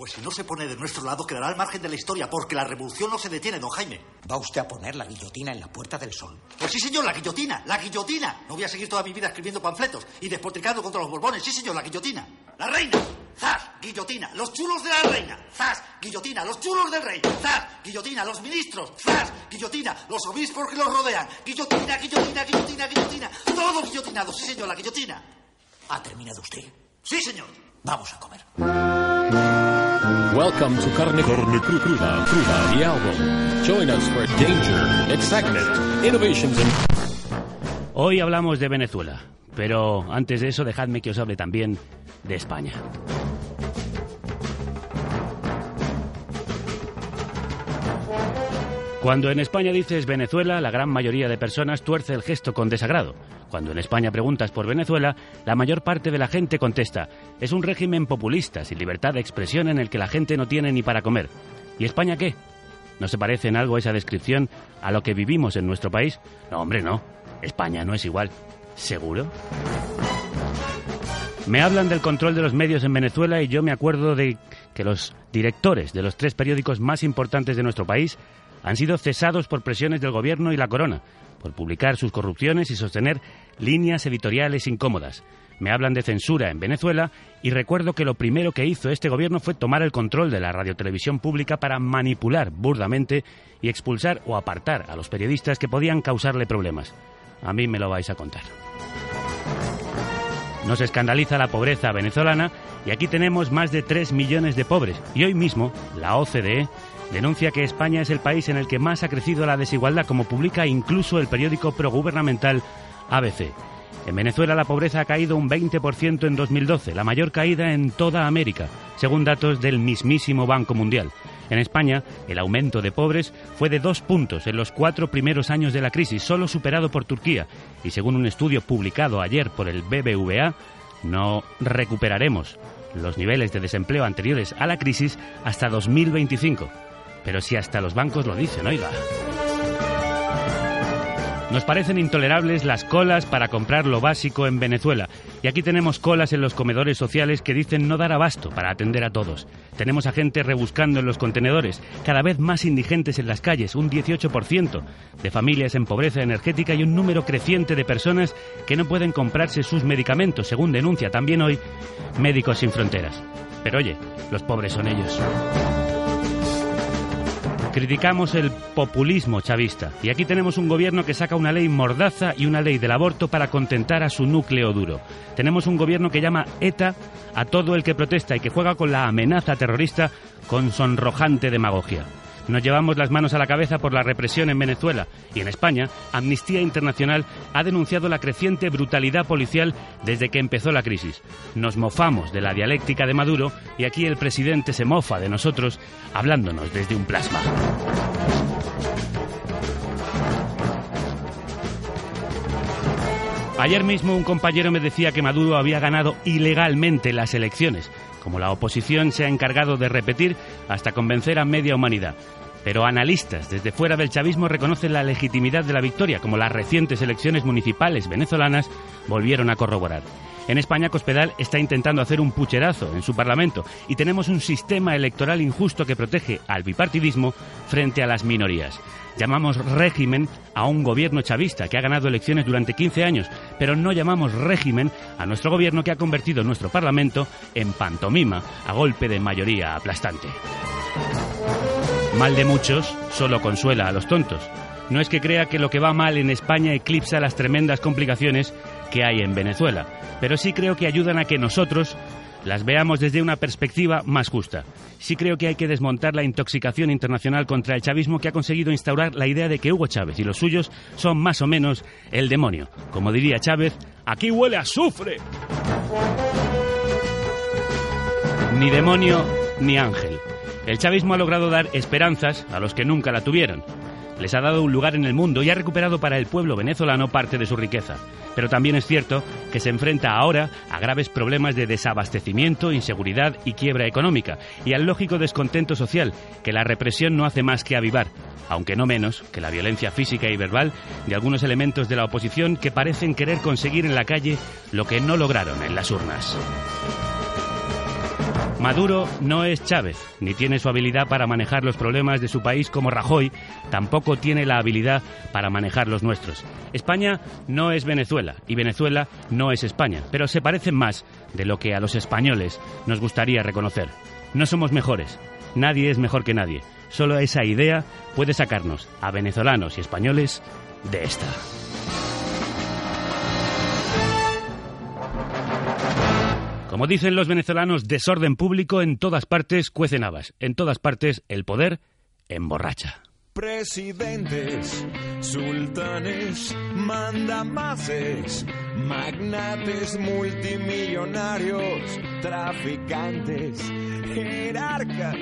Pues si no se pone de nuestro lado, quedará al margen de la historia, porque la revolución no se detiene, don Jaime. ¿Va usted a poner la guillotina en la Puerta del Sol? Pues sí, señor, la guillotina, la guillotina. No voy a seguir toda mi vida escribiendo panfletos y despotricando contra los borbones. Sí, señor, la guillotina. La reina. ¡Zas! Guillotina. Los chulos de la reina. ¡Zas! Guillotina. Los chulos del rey. ¡Zas! Guillotina. Los ministros. ¡Zas! Guillotina. Los obispos que los rodean. Guillotina, guillotina, guillotina, guillotina. Todo guillotinado. Sí, señor, la guillotina. ¿Ha terminado usted? Sí, señor. Vamos a comer. Welcome to Carne, Carne Cru- Cruda, Cruda, the album. Join us for danger, excitement, innovations, and Hoy hablamos de Venezuela, pero antes de eso dejadme que os hable también de España. Cuando en España dices Venezuela, la gran mayoría de personas tuerce el gesto con desagrado. Cuando en España preguntas por Venezuela, la mayor parte de la gente contesta, es un régimen populista, sin libertad de expresión en el que la gente no tiene ni para comer. ¿Y España qué? ¿No se parece en algo esa descripción a lo que vivimos en nuestro país? No, hombre, no. España no es igual. ¿Seguro? Me hablan del control de los medios en Venezuela y yo me acuerdo de que los directores de los tres periódicos más importantes de nuestro país han sido cesados por presiones del gobierno y la corona, por publicar sus corrupciones y sostener líneas editoriales incómodas. Me hablan de censura en Venezuela y recuerdo que lo primero que hizo este gobierno fue tomar el control de la radiotelevisión pública para manipular burdamente y expulsar o apartar a los periodistas que podían causarle problemas. A mí me lo vais a contar. Nos escandaliza la pobreza venezolana y aquí tenemos más de 3 millones de pobres. Y hoy mismo, la OCDE denuncia que España es el país en el que más ha crecido la desigualdad, como publica incluso el periódico progubernamental ABC. En Venezuela la pobreza ha caído un 20% en 2012, la mayor caída en toda América, según datos del mismísimo Banco Mundial. En España, el aumento de pobres fue de dos puntos en los cuatro primeros años de la crisis, solo superado por Turquía. Y según un estudio publicado ayer por el BBVA, no recuperaremos los niveles de desempleo anteriores a la crisis hasta 2025. Pero si hasta los bancos lo dicen, oiga. Nos parecen intolerables las colas para comprar lo básico en Venezuela. Y aquí tenemos colas en los comedores sociales que dicen no dar abasto para atender a todos. Tenemos a gente rebuscando en los contenedores, cada vez más indigentes en las calles, un 18% de familias en pobreza energética y un número creciente de personas que no pueden comprarse sus medicamentos, según denuncia también hoy Médicos Sin Fronteras. Pero oye, los pobres son ellos. Criticamos el populismo chavista y aquí tenemos un gobierno que saca una ley mordaza y una ley del aborto para contentar a su núcleo duro. Tenemos un gobierno que llama ETA a todo el que protesta y que juega con la amenaza terrorista con sonrojante demagogia. Nos llevamos las manos a la cabeza por la represión en Venezuela y en España, Amnistía Internacional ha denunciado la creciente brutalidad policial desde que empezó la crisis. Nos mofamos de la dialéctica de Maduro y aquí el presidente se mofa de nosotros hablándonos desde un plasma. Ayer mismo un compañero me decía que Maduro había ganado ilegalmente las elecciones, como la oposición se ha encargado de repetir hasta convencer a media humanidad. Pero analistas desde fuera del chavismo reconocen la legitimidad de la victoria, como las recientes elecciones municipales venezolanas volvieron a corroborar. En España, Cospedal está intentando hacer un pucherazo en su Parlamento y tenemos un sistema electoral injusto que protege al bipartidismo frente a las minorías. Llamamos régimen a un gobierno chavista que ha ganado elecciones durante 15 años, pero no llamamos régimen a nuestro gobierno que ha convertido nuestro Parlamento en pantomima a golpe de mayoría aplastante. Mal de muchos solo consuela a los tontos. No es que crea que lo que va mal en España eclipsa las tremendas complicaciones que hay en Venezuela, pero sí creo que ayudan a que nosotros las veamos desde una perspectiva más justa. Sí creo que hay que desmontar la intoxicación internacional contra el chavismo que ha conseguido instaurar la idea de que Hugo Chávez y los suyos son más o menos el demonio. Como diría Chávez, aquí huele a azufre. Ni demonio ni ángel. El chavismo ha logrado dar esperanzas a los que nunca la tuvieron. Les ha dado un lugar en el mundo y ha recuperado para el pueblo venezolano parte de su riqueza. Pero también es cierto que se enfrenta ahora a graves problemas de desabastecimiento, inseguridad y quiebra económica, y al lógico descontento social que la represión no hace más que avivar, aunque no menos que la violencia física y verbal de algunos elementos de la oposición que parecen querer conseguir en la calle lo que no lograron en las urnas. Maduro no es Chávez, ni tiene su habilidad para manejar los problemas de su país como Rajoy, tampoco tiene la habilidad para manejar los nuestros. España no es Venezuela y Venezuela no es España, pero se parecen más de lo que a los españoles nos gustaría reconocer. No somos mejores, nadie es mejor que nadie. Solo esa idea puede sacarnos a venezolanos y españoles de esta. Como dicen los venezolanos, desorden público en todas partes cuecen habas. En todas partes el poder emborracha. Presidentes, sultanes, mandamases, magnates multimillonarios, traficantes, jerarcas,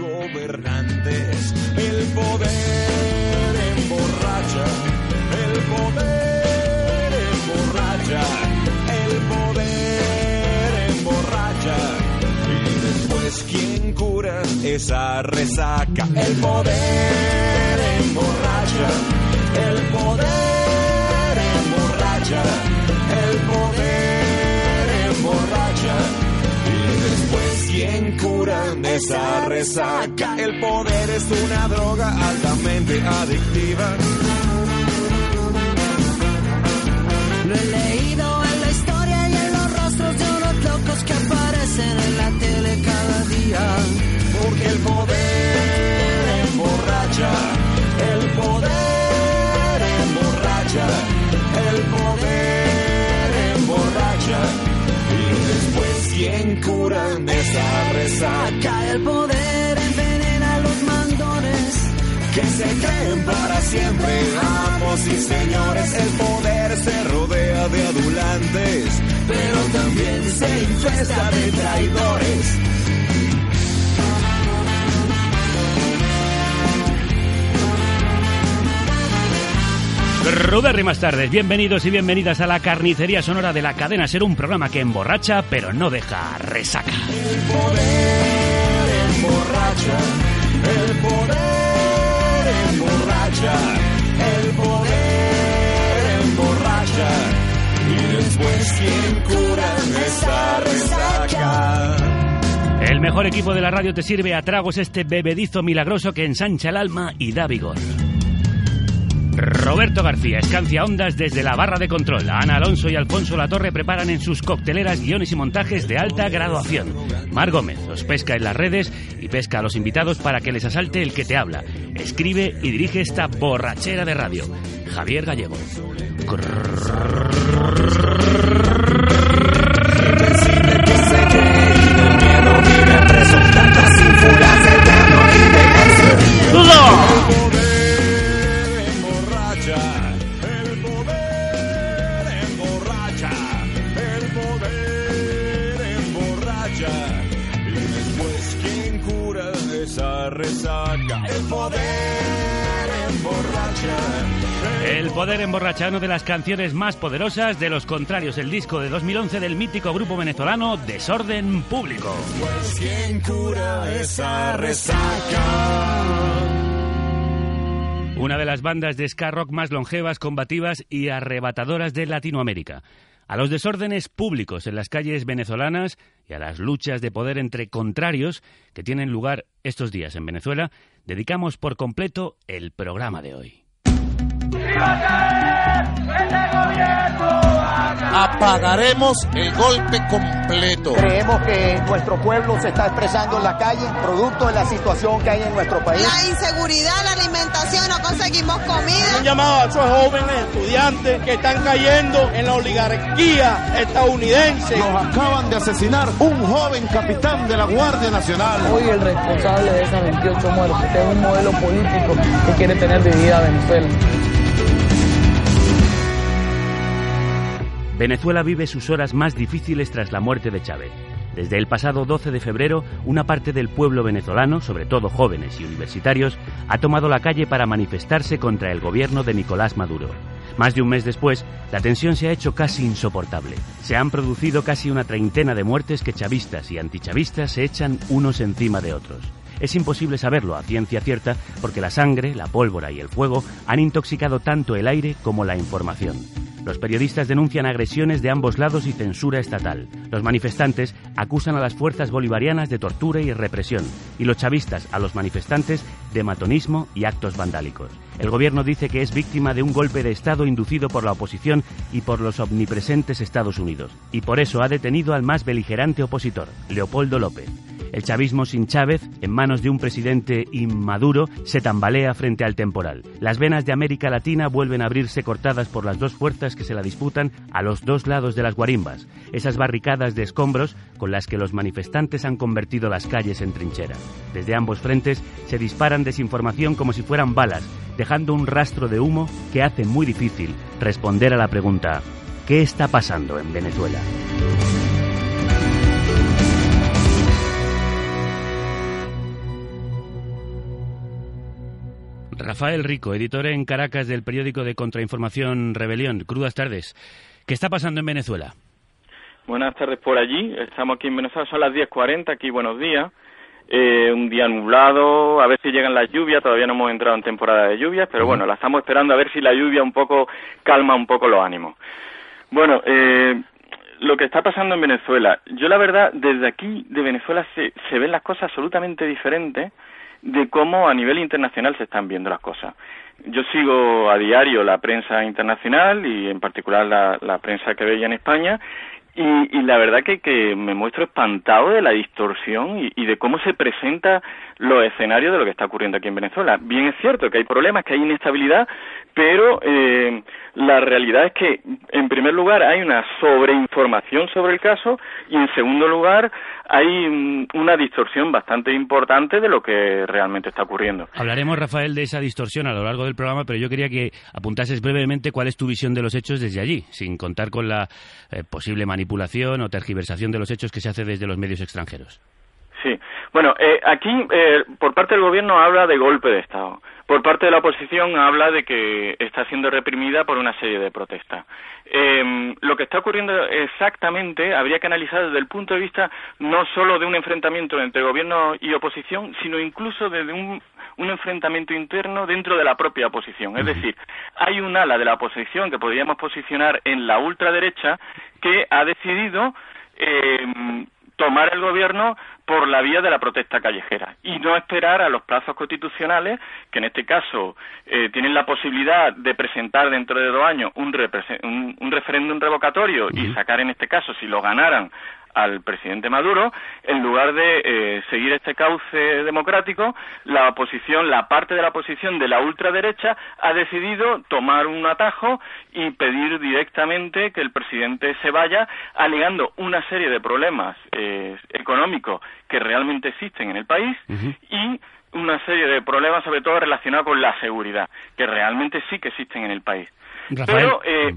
gobernantes. El poder emborracha, el poder emborracha, el poder. Y después, ¿quién cura esa resaca? El poder emborracha, el poder emborracha, el poder emborracha. Y después, ¿quién cura esa resaca? El poder es una droga altamente adictiva. Lo he leído en la tele cada día. Porque el poder emborracha, el poder emborracha, el poder emborracha. Y después, ¿quién cura esa resaca? El poder envenena a los mandones. Que se creen para siempre amos y señores. El poder se de adulantes, pero también se infesta de traidores. Rudérrimas tardes, bienvenidos y bienvenidas a la carnicería sonora de la cadena Ser, un programa que emborracha pero no deja resaca. El poder emborracha, el poder emborracha, el poder emborracha. Después, ¿quién cura esa resaca? El mejor equipo de la radio te sirve a tragos este bebedizo milagroso que ensancha el alma y da vigor. Roberto García escancia ondas desde la barra de control. Ana Alonso y Alfonso Latorre preparan en sus cocteleras guiones y montajes de alta graduación. Mar Gómez os pesca en las redes y pesca a los invitados para que les asalte el que te habla. Escribe y dirige esta borrachera de radio. Javier Gallego. El poder emborracha, una de las canciones más poderosas de Los Contrarios, el disco de 2011 del mítico grupo venezolano Desorden Público. Pues, ¿quién cura esa resaca? Una de las bandas de ska rock más longevas, combativas y arrebatadoras de Latinoamérica. A los desórdenes públicos en las calles venezolanas y a las luchas de poder entre contrarios que tienen lugar estos días en Venezuela, dedicamos por completo el programa de hoy. Apagaremos el golpe completo. Creemos que nuestro pueblo se está expresando en la calle, producto de la situación que hay en nuestro país. La inseguridad, la alimentación, no conseguimos comida. Un llamado a esos jóvenes estudiantes que están cayendo en la oligarquía estadounidense. Nos acaban de asesinar un joven capitán de la Guardia Nacional. Hoy el responsable de esas 28 muertes es un modelo político que quiere tener dividida Venezuela. Venezuela vive sus horas más difíciles tras la muerte de Chávez. Desde el pasado 12 de febrero, una parte del pueblo venezolano, sobre todo jóvenes y universitarios, ha tomado la calle para manifestarse contra el gobierno de Nicolás Maduro. Más de un mes después, la tensión se ha hecho casi insoportable. Se han producido casi una treintena de muertes que chavistas y antichavistas se echan unos encima de otros. Es imposible saberlo a ciencia cierta porque la sangre, la pólvora y el fuego han intoxicado tanto el aire como la información. Los periodistas denuncian agresiones de ambos lados y censura estatal. Los manifestantes acusan a las fuerzas bolivarianas de tortura y represión. Y los chavistas a los manifestantes de matonismo y actos vandálicos. El gobierno dice que es víctima de un golpe de Estado inducido por la oposición y por los omnipresentes Estados Unidos. Y por eso ha detenido al más beligerante opositor, Leopoldo López. El chavismo sin Chávez, en manos de un presidente inmaduro, se tambalea frente al temporal. Las venas de América Latina vuelven a abrirse cortadas por las dos fuerzas que se la disputan a los dos lados de las guarimbas, esas barricadas de escombros con las que los manifestantes han convertido las calles en trincheras. Desde ambos frentes se disparan desinformación como si fueran balas, dejando un rastro de humo que hace muy difícil responder a la pregunta ¿qué está pasando en Venezuela? Rafael Rico, editor en Caracas del periódico de contrainformación Rebelión. Crudas tardes. ¿Qué está pasando en Venezuela? Buenas tardes por allí. Estamos aquí en Venezuela, son las 10.40, aquí buenos días. Eh, un día nublado, a ver si llegan las lluvias, todavía no hemos entrado en temporada de lluvias, pero bueno, la estamos esperando a ver si la lluvia un poco calma un poco los ánimos. Bueno, eh, lo que está pasando en Venezuela, yo la verdad, desde aquí de Venezuela se, se ven las cosas absolutamente diferentes de cómo a nivel internacional se están viendo las cosas. Yo sigo a diario la prensa internacional y en particular la, la prensa que veía en España y, y, la verdad que, que me muestro espantado de la distorsión y, de cómo se presenta los escenarios de lo que está ocurriendo aquí en Venezuela. Bien es cierto que hay problemas, que hay inestabilidad, pero eh, la realidad es que, en primer lugar, hay una sobreinformación sobre el caso y, en segundo lugar, hay una distorsión bastante importante de lo que realmente está ocurriendo. Hablaremos, Rafael, de esa distorsión a lo largo del programa, pero yo quería que apuntases brevemente cuál es tu visión de los hechos desde allí, sin contar con la eh, posible manipulación o tergiversación de los hechos que se hace desde los medios extranjeros. Sí, bueno, eh, aquí eh, por parte del gobierno habla de golpe de Estado. Por parte de la oposición habla de que está siendo reprimida por una serie de protestas. Eh, lo que está ocurriendo exactamente habría que analizar desde el punto de vista no solo de un enfrentamiento entre gobierno y oposición, sino incluso desde un, un enfrentamiento interno dentro de la propia oposición. Es decir, hay un ala de la oposición que podríamos posicionar en la ultraderecha que ha decidido eh, tomar el gobierno por la vía de la protesta callejera y no esperar a los plazos constitucionales, que en este caso eh, tienen la posibilidad de presentar dentro de dos años un, un, un referéndum revocatorio y sacar en este caso, si lo ganaran, al presidente Maduro, en lugar de eh, seguir este cauce democrático, la oposición, la parte de la oposición de la ultraderecha ha decidido tomar un atajo y pedir directamente que el presidente se vaya, alegando una serie de problemas eh, económicos que realmente existen en el país y una serie de problemas, sobre todo relacionados con la seguridad, que realmente sí que existen en el país. Pero eh,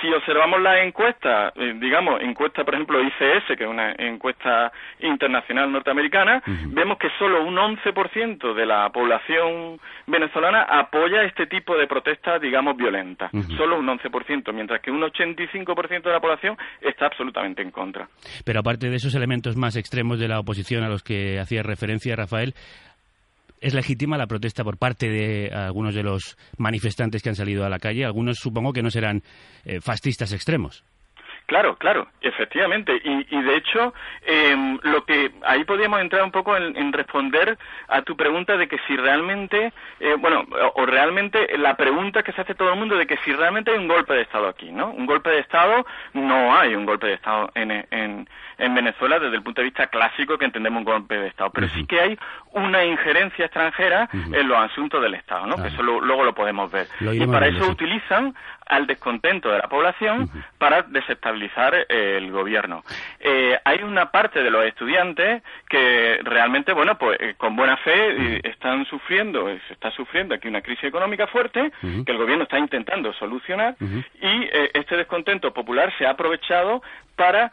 si observamos las encuestas, eh, digamos, encuesta, por ejemplo, ICS, que es una encuesta internacional norteamericana, vemos que solo un 11% de la población venezolana apoya este tipo de protestas, digamos, violentas. Solo un 11%, mientras que un 85% de la población está absolutamente en contra. Pero aparte de esos elementos más extremos de la oposición a los que hacía referencia Rafael, ¿Es legítima la protesta por parte de algunos de los manifestantes que han salido a la calle? Algunos supongo que no serán eh, fascistas extremos. Claro, claro, efectivamente. Y, y de hecho, eh, lo que ahí podríamos entrar un poco en, en, responder a tu pregunta de que si realmente, eh, bueno, o, o, realmente la pregunta que se hace todo el mundo de que si realmente hay un golpe de Estado aquí, ¿no? Un golpe de Estado, no hay un golpe de Estado en, en, en Venezuela desde el punto de vista clásico que entendemos un golpe de Estado, pero uh -huh. sí que hay una injerencia extranjera uh -huh. en los asuntos del Estado, ¿no? Claro. Que eso lo, luego lo podemos ver. Lo y para eso utilizan al descontento de la población para desestabilizar eh, el gobierno. Eh, hay una parte de los estudiantes que realmente, bueno, pues eh, con buena fe están sufriendo, se está sufriendo aquí una crisis económica fuerte que el gobierno está intentando solucionar y este descontento popular se ha aprovechado para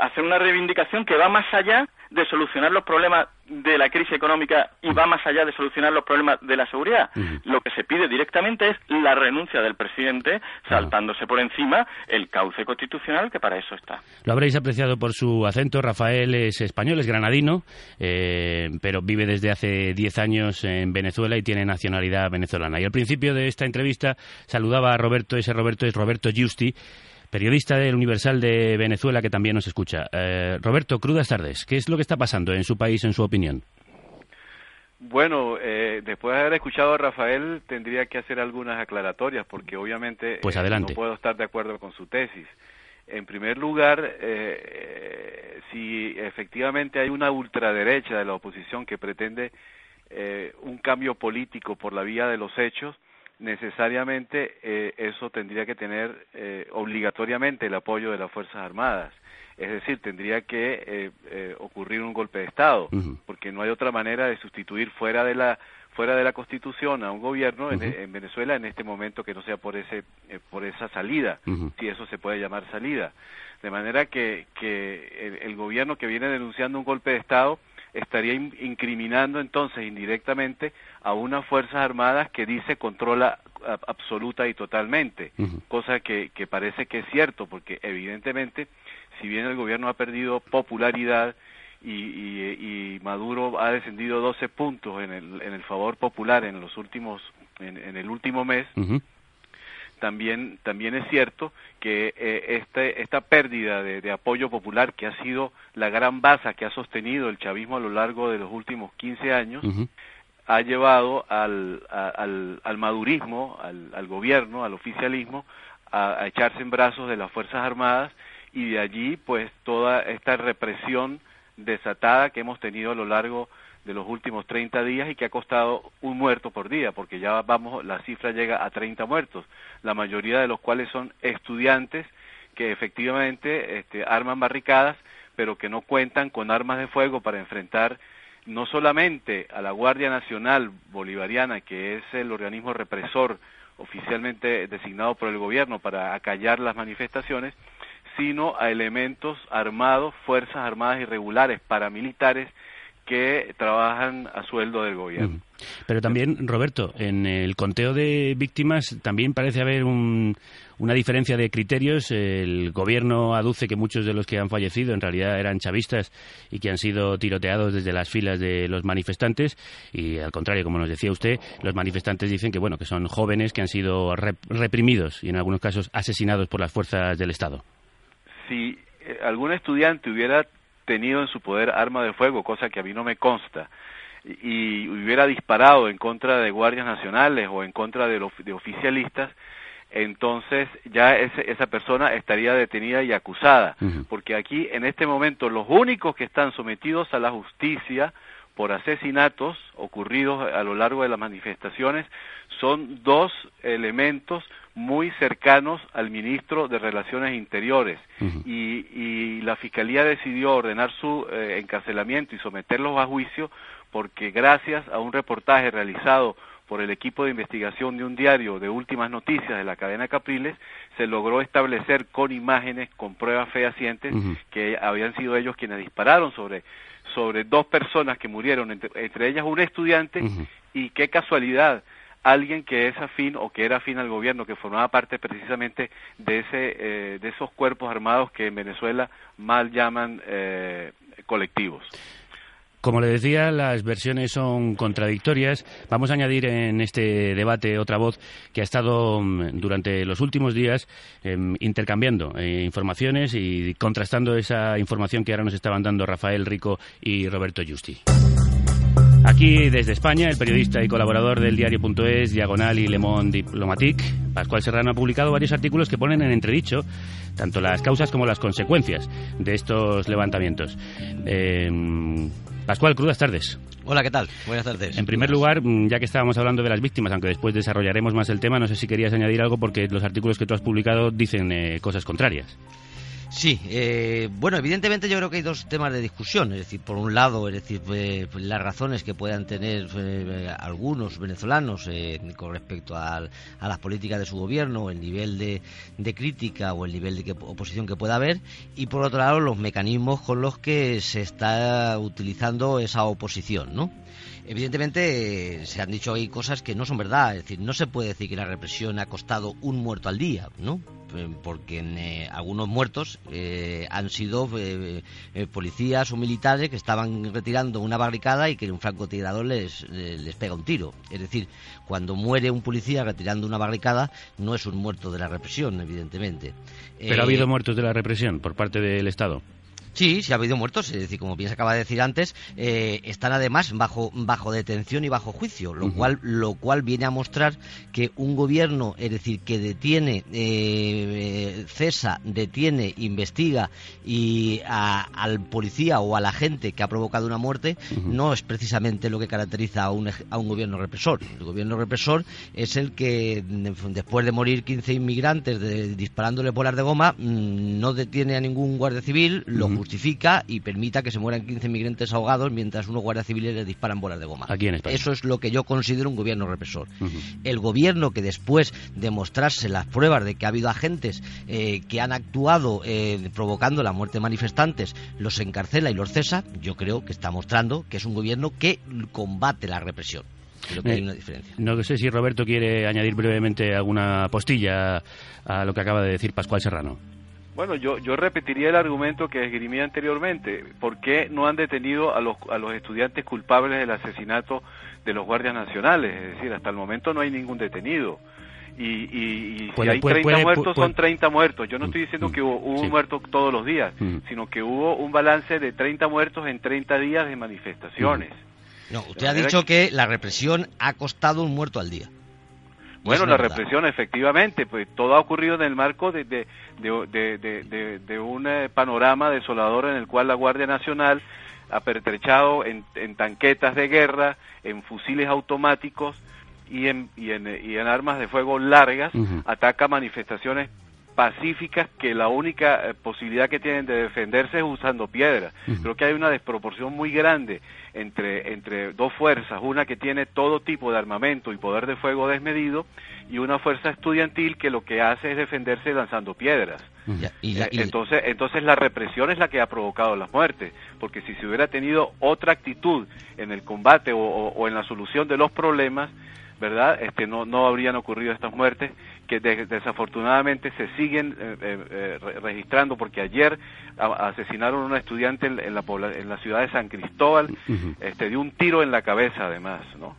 hacer una reivindicación que va más allá de solucionar los problemas de la crisis económica y va más allá de solucionar los problemas de la seguridad. Lo que se pide directamente es la renuncia del presidente, saltándose por encima el cauce constitucional que para eso está. Lo habréis apreciado por su acento. Rafael es español, es granadino, eh, pero vive desde hace 10 años en Venezuela y tiene nacionalidad venezolana. Y al principio de esta entrevista saludaba a Roberto, ese Roberto es Roberto Giusti, periodista del Universal de Venezuela que también nos escucha. Eh, Roberto, crudas tardes. ¿Qué es lo que está pasando en su país, en su opinión? Bueno, eh, después de haber escuchado a Rafael, tendría que hacer algunas aclaratorias, porque obviamente Pues eh, no puedo estar de acuerdo con su tesis. En primer lugar, eh, si efectivamente hay una ultraderecha de la oposición que pretende eh, un cambio político por la vía de los hechos, necesariamente eh, eso tendría que tener eh, obligatoriamente el apoyo de las Fuerzas Armadas. Es decir, tendría que eh, eh, ocurrir un golpe de Estado, porque no hay otra manera de sustituir fuera de la fuera de la Constitución a un gobierno en, en Venezuela en este momento que no sea por ese eh, por esa salida, si eso se puede llamar salida. De manera que, que el, el gobierno que viene denunciando un golpe de Estado estaría in- incriminando entonces indirectamente a unas Fuerzas Armadas que dice controla absoluta y totalmente, cosa que, que parece que es cierto, porque evidentemente, si bien el gobierno ha perdido popularidad y, y- y Maduro ha descendido 12 puntos en el, en el favor popular en los últimos, en, en el último mes, también también es cierto que eh, este, esta pérdida de, de apoyo popular que ha sido la gran base que ha sostenido el chavismo a lo largo de los últimos 15 años ha llevado al, a- al, al madurismo, al, al gobierno, al oficialismo, a, a echarse en brazos de las Fuerzas Armadas y de allí pues toda esta represión desatada que hemos tenido a lo largo de los últimos 30 días y que ha costado un muerto por día, porque ya vamos, la cifra llega a 30 muertos, la mayoría de los cuales son estudiantes que efectivamente este, arman barricadas, pero que no cuentan con armas de fuego para enfrentar no solamente a la Guardia Nacional Bolivariana, que es el organismo represor oficialmente designado por el gobierno para acallar las manifestaciones, sino a elementos armados, fuerzas armadas irregulares, paramilitares, que trabajan a sueldo del gobierno. Pero también, Roberto, en el conteo de víctimas también parece haber un- una diferencia de criterios. El gobierno aduce que muchos de los que han fallecido en realidad eran chavistas y que han sido tiroteados desde las filas de los manifestantes. Y al contrario, como nos decía usted, los manifestantes dicen que bueno que son jóvenes que han sido rep- reprimidos y en algunos casos asesinados por las fuerzas del Estado. si eh, algún estudiante hubiera tenido en su poder arma de fuego, cosa que a mí no me consta, y, y hubiera disparado en contra de guardias nacionales o en contra de, los- de oficialistas, entonces ya ese- esa persona estaría detenida y acusada, porque aquí en este momento los únicos que están sometidos a la justicia por asesinatos ocurridos a lo largo de las manifestaciones son dos elementos muy cercanos al ministro de Relaciones Interiores. Y, y la Fiscalía decidió ordenar su eh, encarcelamiento y someterlos a juicio porque gracias a un reportaje realizado por el equipo de investigación de un diario de últimas noticias de la cadena Capriles, se logró establecer con imágenes, con pruebas fehacientes, que habían sido ellos quienes dispararon sobre, sobre dos personas que murieron, entre, entre ellas un estudiante, y qué casualidad, alguien que es afín o que era afín al gobierno, que formaba parte precisamente de, ese, eh, de esos cuerpos armados que en Venezuela mal llaman eh, colectivos. Como le decía, las versiones son contradictorias. Vamos a añadir en este debate otra voz que ha estado mm, durante los últimos días em, intercambiando eh, informaciones y contrastando esa información que ahora nos estaban dando Rafael Rico y Roberto Justi. Aquí desde España, el periodista y colaborador del diario.es, Diagonal y Le Monde Diplomatique, Pascual Serrano ha publicado varios artículos que ponen en entredicho tanto las causas como las consecuencias de estos levantamientos. Eh, Pascual, crudas tardes. Hola, ¿qué tal? Buenas tardes. En primer lugar, mm, ya que estábamos hablando de las víctimas, aunque después desarrollaremos más el tema, no sé si querías añadir algo porque los artículos que tú has publicado dicen eh, cosas contrarias. Sí, eh, bueno, evidentemente yo creo que hay dos temas de discusión. Es decir, por un lado, es decir, eh, las razones que puedan tener eh, algunos venezolanos eh, con respecto a, a, las políticas de su gobierno, el nivel de, de crítica o el nivel de que, oposición que pueda haber, y por otro lado, los mecanismos con los que se está utilizando esa oposición, ¿no? Evidentemente se han dicho ahí cosas que no son verdad, es decir, no se puede decir que la represión ha costado un muerto al día, ¿no? Eh, porque eh, algunos muertos eh, han sido eh, eh, policías o militares que estaban retirando una barricada y que un francotirador les, les pega un tiro. Es decir, cuando muere un policía retirando una barricada no es un muerto de la represión, evidentemente. Pero ha habido muertos de la represión por parte del Estado. Sí, sí ha habido muertos, es decir, como bien se acaba de decir antes, eh, están además bajo bajo detención y bajo juicio, lo uh -huh. cual lo cual viene a mostrar que un gobierno, es decir, que detiene, eh, cesa, detiene, investiga y a, al policía o a la gente que ha provocado una muerte uh -huh. no es precisamente lo que caracteriza a un, a un gobierno represor. El gobierno represor es el que después de morir 15 inmigrantes de, disparándole bolas de goma mm, no detiene a ningún guardia civil, lo uh -huh justifica y permita que se mueran 15 migrantes ahogados mientras unos guardias civiles les disparan bolas de goma. Aquí en España. Eso es lo que yo considero un gobierno represor. Uh -huh. El gobierno que después de mostrarse las pruebas de que ha habido agentes eh, que han actuado eh, provocando la muerte de manifestantes, los encarcela y los cesa, yo creo que está mostrando que es un gobierno que combate la represión. Creo que eh, hay una diferencia. No sé si Roberto quiere añadir brevemente alguna postilla a lo que acaba de decir Pascual Serrano. Bueno, yo, yo repetiría el argumento que esgrimí anteriormente. ¿Por qué no han detenido a los, a los estudiantes culpables del asesinato de los guardias nacionales? Es decir, hasta el momento no hay ningún detenido. Y, y, y puede, si hay puede, 30 puede, muertos, son 30 muertos. Yo no estoy diciendo que hubo, hubo sí. un muerto todos los días, Mm. sino que hubo un balance de 30 muertos en 30 días de manifestaciones. No, usted ha dicho que la represión ha costado un muerto al día. Bueno, la verdad. represión, efectivamente, pues todo ha ocurrido en el marco de, de, de, de, un eh, panorama desolador en el cual la Guardia Nacional ha pertrechado en, en tanquetas de guerra, en fusiles automáticos y en, y en, y en armas de fuego largas, ataca manifestaciones pacíficas que la única eh, posibilidad que tienen de defenderse es usando piedras. Creo que hay una desproporción muy grande entre, entre dos fuerzas, una que tiene todo tipo de armamento y poder de fuego desmedido y una fuerza estudiantil que lo que hace es defenderse lanzando piedras. Ya, y la- Eh, y- entonces, entonces la represión es la que ha provocado las muertes, porque si se hubiera tenido otra actitud en el combate o, o- o en la solución de los problemas, ¿verdad? Este, no, no habrían ocurrido estas muertes que de- desafortunadamente se siguen eh, eh, eh, re- registrando, porque ayer a- asesinaron a una estudiante en, en la, en la ciudad de San Cristóbal, Ujú. este, de un tiro en la cabeza además, ¿no?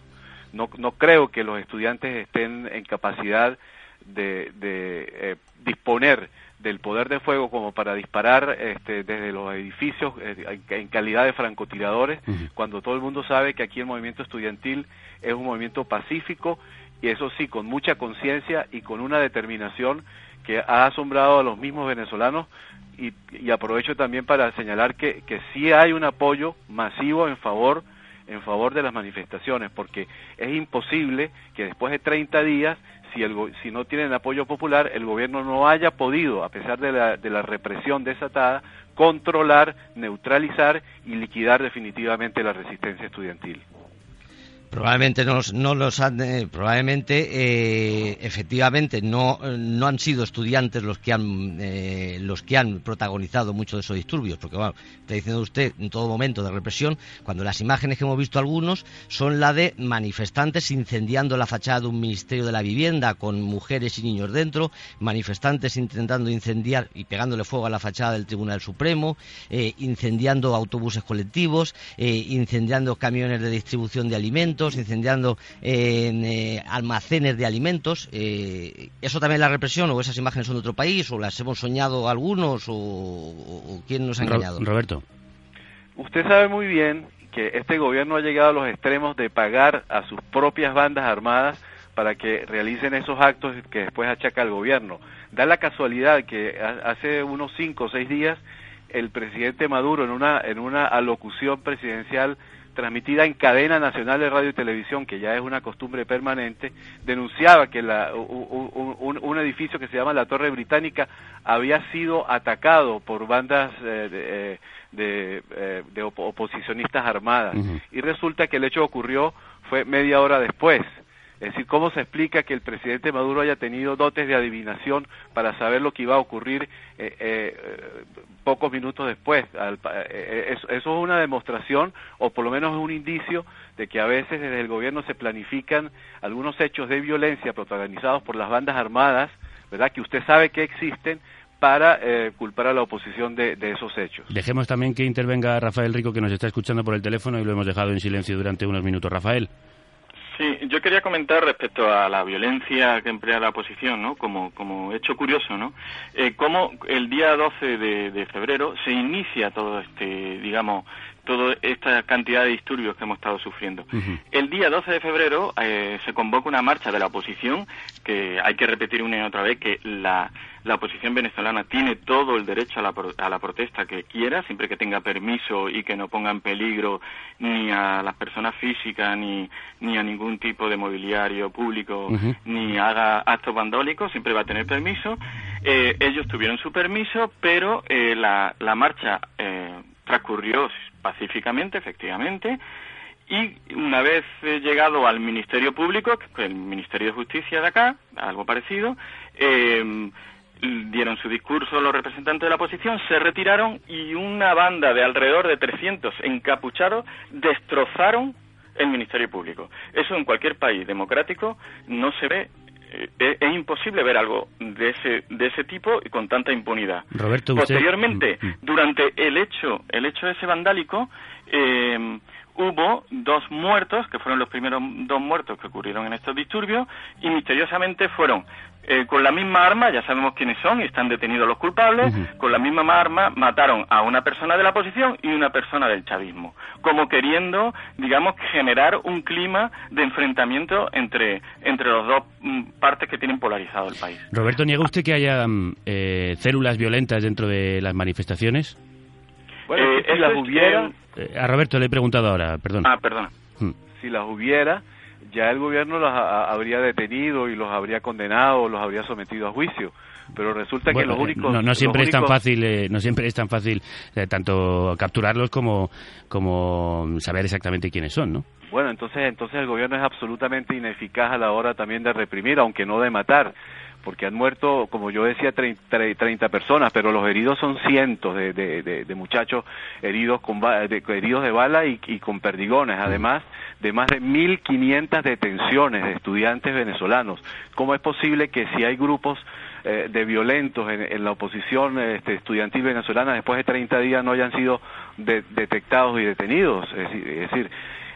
No, no creo que los estudiantes estén en capacidad de, de eh, disponer del poder de fuego como para disparar este, desde los edificios eh, en calidad de francotiradores, cuando todo el mundo sabe que aquí el movimiento estudiantil es un movimiento pacífico y eso sí, con mucha conciencia y con una determinación que ha asombrado a los mismos venezolanos y, y aprovecho también para señalar que, que sí hay un apoyo masivo en favor en favor de las manifestaciones, porque es imposible que después de 30 días, si, el, si no tienen apoyo popular, el gobierno no haya podido, a pesar de la, de la represión desatada, controlar, neutralizar y liquidar definitivamente la resistencia estudiantil. Probablemente no, no los han, eh, probablemente eh, efectivamente no, no han sido estudiantes los que han eh, los que han protagonizado muchos de esos disturbios, porque bueno, está diciendo usted en todo momento de represión, cuando las imágenes que hemos visto algunos son la de manifestantes incendiando la fachada de un ministerio de la vivienda con mujeres y niños dentro, manifestantes intentando incendiar y pegándole fuego a la fachada del Tribunal Supremo, incendiando autobuses colectivos, incendiando camiones de distribución de alimentos, incendiando eh, en, eh, almacenes de alimentos. eh, ¿Eso también es la represión o esas imágenes son de otro país o las hemos soñado algunos o, quién nos ha engañado? Roberto. Usted sabe muy bien que este gobierno ha llegado a los extremos de pagar a sus propias bandas armadas para que realicen esos actos que después achaca al gobierno. Da la casualidad que ha- hace unos cinco o seis días el presidente Maduro en una en una alocución presidencial transmitida en cadena nacional de radio y televisión, que ya es una costumbre permanente, denunciaba que la, un, un, edificio que se llama la Torre Británica había sido atacado por bandas eh, de, eh, de, oposicionistas armadas. Y resulta que el hecho ocurrió fue media hora después. Es decir, ¿cómo se explica que el presidente Maduro haya tenido dotes de adivinación para saber lo que iba a ocurrir eh, eh, pocos minutos después? Eh, eso, es una demostración, o por lo menos es un indicio, de que a veces desde el gobierno se planifican algunos hechos de violencia protagonizados por las bandas armadas, ¿verdad? Que usted sabe que existen, para culpar a la oposición de, esos hechos. Dejemos también que intervenga Rafael Rico, que nos está escuchando por el teléfono y lo hemos dejado en silencio durante unos minutos. Rafael. Sí, yo quería comentar respecto a la violencia que emplea la oposición, ¿no? Como, como hecho curioso, ¿no? Eh, cómo el día 12 de, febrero se inicia todo este, digamos, toda esta cantidad de disturbios que hemos estado sufriendo. El día 12 de febrero eh, se convoca una marcha de la oposición, que hay que repetir una y otra vez que la, la oposición venezolana tiene todo el derecho a la, a la protesta que quiera, siempre que tenga permiso y que no ponga en peligro ni a las personas físicas ni, ni a ningún tipo de mobiliario público, ni haga actos vandólicos, siempre va a tener permiso. Eh, ellos tuvieron su permiso, pero eh, la, la marcha transcurrió pacíficamente, efectivamente, y una vez eh, llegado al Ministerio Público, el Ministerio de Justicia de acá, algo parecido, em, dieron su discurso los representantes de la oposición, se retiraron y una banda de alrededor de 300 encapuchados destrozaron el Ministerio Público. Eso en cualquier país democrático no se ve eh, es, imposible ver algo de ese de ese tipo y con tanta impunidad. Roberto, Posteriormente, mm, mm. durante el hecho el hecho ese vandálico, eh, hubo dos muertos, que fueron los primeros dos muertos que ocurrieron en estos disturbios, y misteriosamente fueron eh, con la misma arma, ya sabemos quiénes son y están detenidos los culpables, con la misma arma mataron a una persona de la oposición y una persona del chavismo, como queriendo, digamos, generar un clima de enfrentamiento entre, entre los dos mm, partes que tienen polarizado el país. Roberto, ¿niega usted que haya mm, eh, células violentas dentro de las manifestaciones? Bueno, eh, si las hubiera... a Roberto le he preguntado ahora, perdón. Ah, perdón. Hmm. Si las hubiera ya el gobierno los habría detenido y los habría condenado, los habría sometido a juicio. Pero resulta que los únicos no, siempre es tan fácil, eh, no siempre es tan fácil eh, tanto capturarlos como como saber exactamente quiénes son, ¿no? Bueno, entonces entonces el gobierno es absolutamente ineficaz a la hora también de reprimir, aunque no de matar porque han muerto, como yo decía, 30, personas, pero los heridos son cientos de, de, muchachos heridos, con, de, heridos de bala y, con perdigones, además de más de 1.500 detenciones de estudiantes venezolanos. ¿Cómo es posible que si hay grupos eh, de violentos en, la oposición este, estudiantil venezolana después de 30 días no hayan sido detectados y detenidos? Es decir,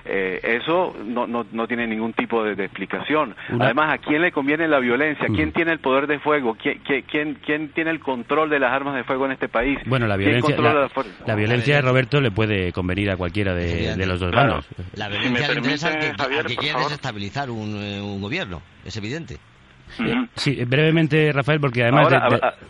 eh, eso no, no, no, tiene ningún tipo de, explicación. Además, ¿a quién le conviene la violencia? ¿Quién mm. tiene el poder de fuego? ¿Quién, quién, quién, tiene el control de las armas de fuego en este país? Bueno, la violencia, la, violencia de Roberto le puede convenir a cualquiera de, los dos bandos. La violencia le interesa que, quiere desestabilizar un, eh, un gobierno, es evidente. Sí, brevemente, Rafael, porque además...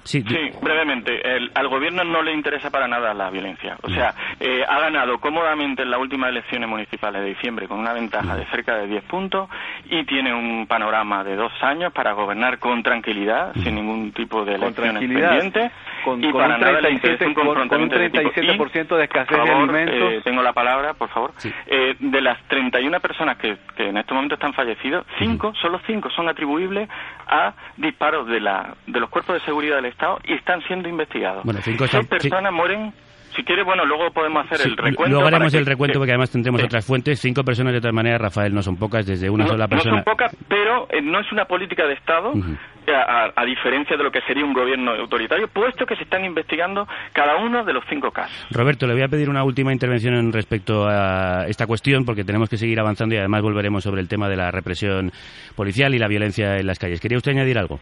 sí, brevemente. al gobierno no le interesa para nada la violencia. O sea, eh, ha ganado cómodamente en las últimas elecciones municipales de diciembre con una ventaja de cerca de 10 puntos y tiene un panorama de dos años para gobernar con tranquilidad, sin ningún tipo de elecciones pendientes. Con, y para un 37, un con, un 37% de, escasez de alimentos. Eh, tengo la palabra, por favor. Eh, de las 31 personas que, que en este momento están fallecidos, cinco, solo cinco son atribuibles a disparos de, la, de los cuerpos de seguridad del Estado y están siendo investigados. Bueno, cinco Seis personas mueren si quiere, bueno, luego podemos hacer el recuento. Luego haremos el recuento porque además tendremos otras fuentes. Cinco personas, de todas maneras, Rafael, no son pocas, desde una sola persona. No son pocas, pero eh, no es una política de Estado, a, diferencia de lo que sería un gobierno autoritario, puesto que se están investigando cada uno de los cinco casos. Roberto, le voy a pedir una última intervención en respecto a esta cuestión, porque tenemos que seguir avanzando y además volveremos sobre el tema de la represión policial y la violencia en las calles. ¿Quería usted añadir algo?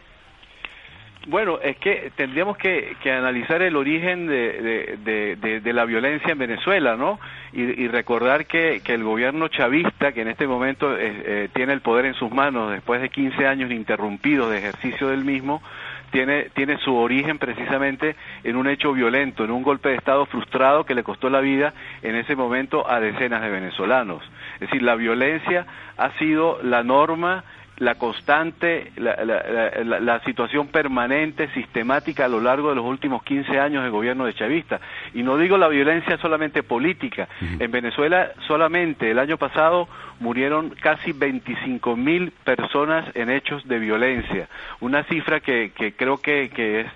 Bueno, es que tendríamos que, analizar el origen de, la violencia en Venezuela, ¿no? Y, recordar que, el gobierno chavista, que en este momento eh, tiene el poder en sus manos después de 15 años ininterrumpidos de ejercicio del mismo, tiene, tiene su origen precisamente en un hecho violento, en un golpe de Estado frustrado que le costó la vida en ese momento a decenas de venezolanos. Es decir, la violencia ha sido la norma la constante, la, la, la, situación permanente, sistemática a lo largo de los últimos 15 años del gobierno de Chavista. Y no digo la violencia solamente política. En Venezuela solamente el año pasado murieron casi 25 mil personas en hechos de violencia. Una cifra que, que creo que, que es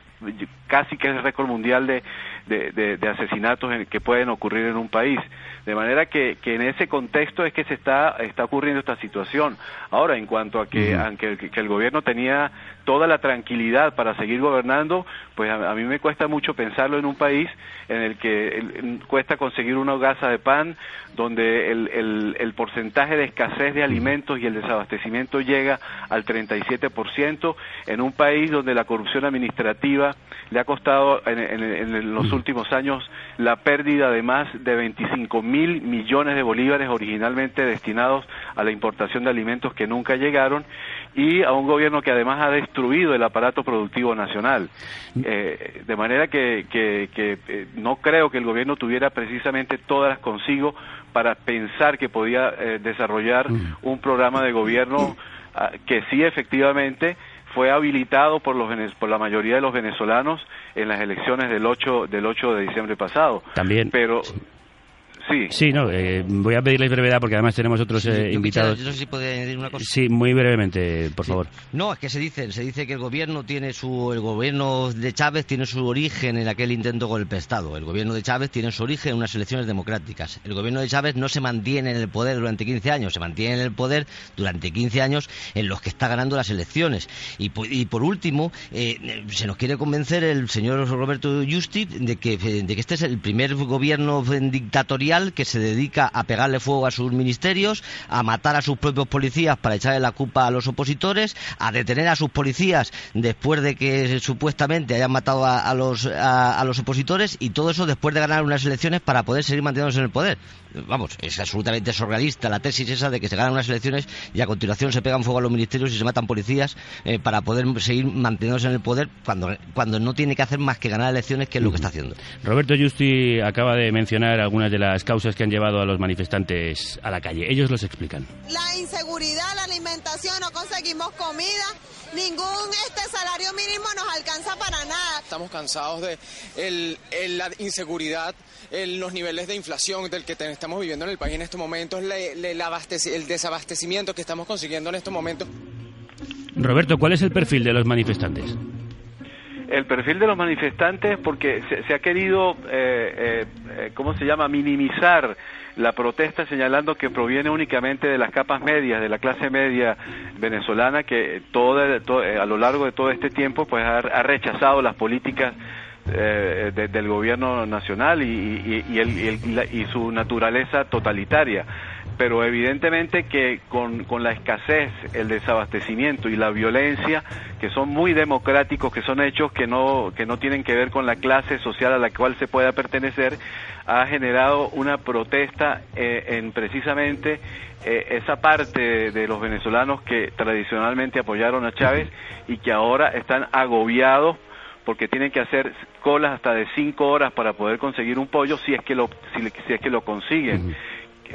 casi que es el récord mundial de, de, de, asesinatos que pueden ocurrir en un país. De manera que, que, en ese contexto es que se está, está ocurriendo esta situación. Ahora, en cuanto a que, aunque que el gobierno tenía toda la tranquilidad para seguir gobernando, pues a, mí me cuesta mucho pensarlo en un país en el que cuesta conseguir una hogaza de pan, donde el, el, el, porcentaje de escasez de alimentos y el desabastecimiento llega al 37%, en un país donde la corrupción administrativa le ha costado en, en, los últimos años la pérdida de más de 25 mil millones de bolívares originalmente destinados a la importación de alimentos que nunca llegaron y a un gobierno que además ha destruido el aparato productivo nacional. Eh, de manera que, que, eh, no creo que el gobierno tuviera precisamente todas consigo para pensar que podía eh, desarrollar un programa de gobierno ah, que sí efectivamente fue habilitado por los por la mayoría de los venezolanos en las elecciones del 8 del 8 de diciembre pasado. También. Pero Sí. Sí, no, eh, voy a pedirles brevedad porque además tenemos otros eh, invitados. no sé si puede añadir una cosa. Sí, muy brevemente, por favor. No, es que se dice, se dice que el gobierno tiene su, el gobierno de Chávez tiene su origen en aquel intento golpe de Estado. El gobierno de Chávez tiene su origen en unas elecciones democráticas. El gobierno de Chávez no se mantiene en el poder durante 15 años, se mantiene en el poder durante 15 años en los que está ganando las elecciones. Y, y por último, eh, se nos quiere convencer el señor Roberto Justi de que, de que este es el primer gobierno dictatorial que se dedica a pegarle fuego a sus ministerios, a matar a sus propios policías para echarle la culpa a los opositores, a detener a sus policías después de que supuestamente hayan matado a, los, a, los opositores y todo eso después de ganar unas elecciones para poder seguir manteniéndose en el poder. Vamos, es absolutamente surrealista la tesis esa de que se ganan unas elecciones y a continuación se pegan fuego a los ministerios y se matan policías eh, para poder seguir manteniéndose en el poder cuando, cuando no tiene que hacer más que ganar elecciones, que es lo que está haciendo. Roberto Justi acaba de mencionar algunas de las causas que han llevado a los manifestantes a la calle. Ellos los explican. La inseguridad, la alimentación, no conseguimos comida, ningún este salario mínimo nos alcanza para nada. Estamos cansados de la inseguridad, los niveles de inflación del que estamos viviendo en el país en estos momentos, el desabastecimiento que estamos consiguiendo en estos momentos. Roberto, ¿cuál es el perfil de los manifestantes? el perfil de los manifestantes porque se, ha querido, eh, eh, eh, ¿cómo se llama?, minimizar la protesta señalando que proviene únicamente de las capas medias, de la clase media venezolana que todo, a lo largo de todo este tiempo pues ha, rechazado las políticas del gobierno nacional y, y su naturaleza totalitaria. Pero evidentemente que con, con, la escasez, el desabastecimiento y la violencia, que son muy democráticos, que son hechos que no, que no tienen que ver con la clase social a la cual se pueda pertenecer, ha generado una protesta eh, en precisamente eh, esa parte de los venezolanos que tradicionalmente apoyaron a Chávez y que ahora están agobiados porque tienen que hacer colas hasta de cinco horas para poder conseguir un pollo si es que lo si, si es que lo consiguen.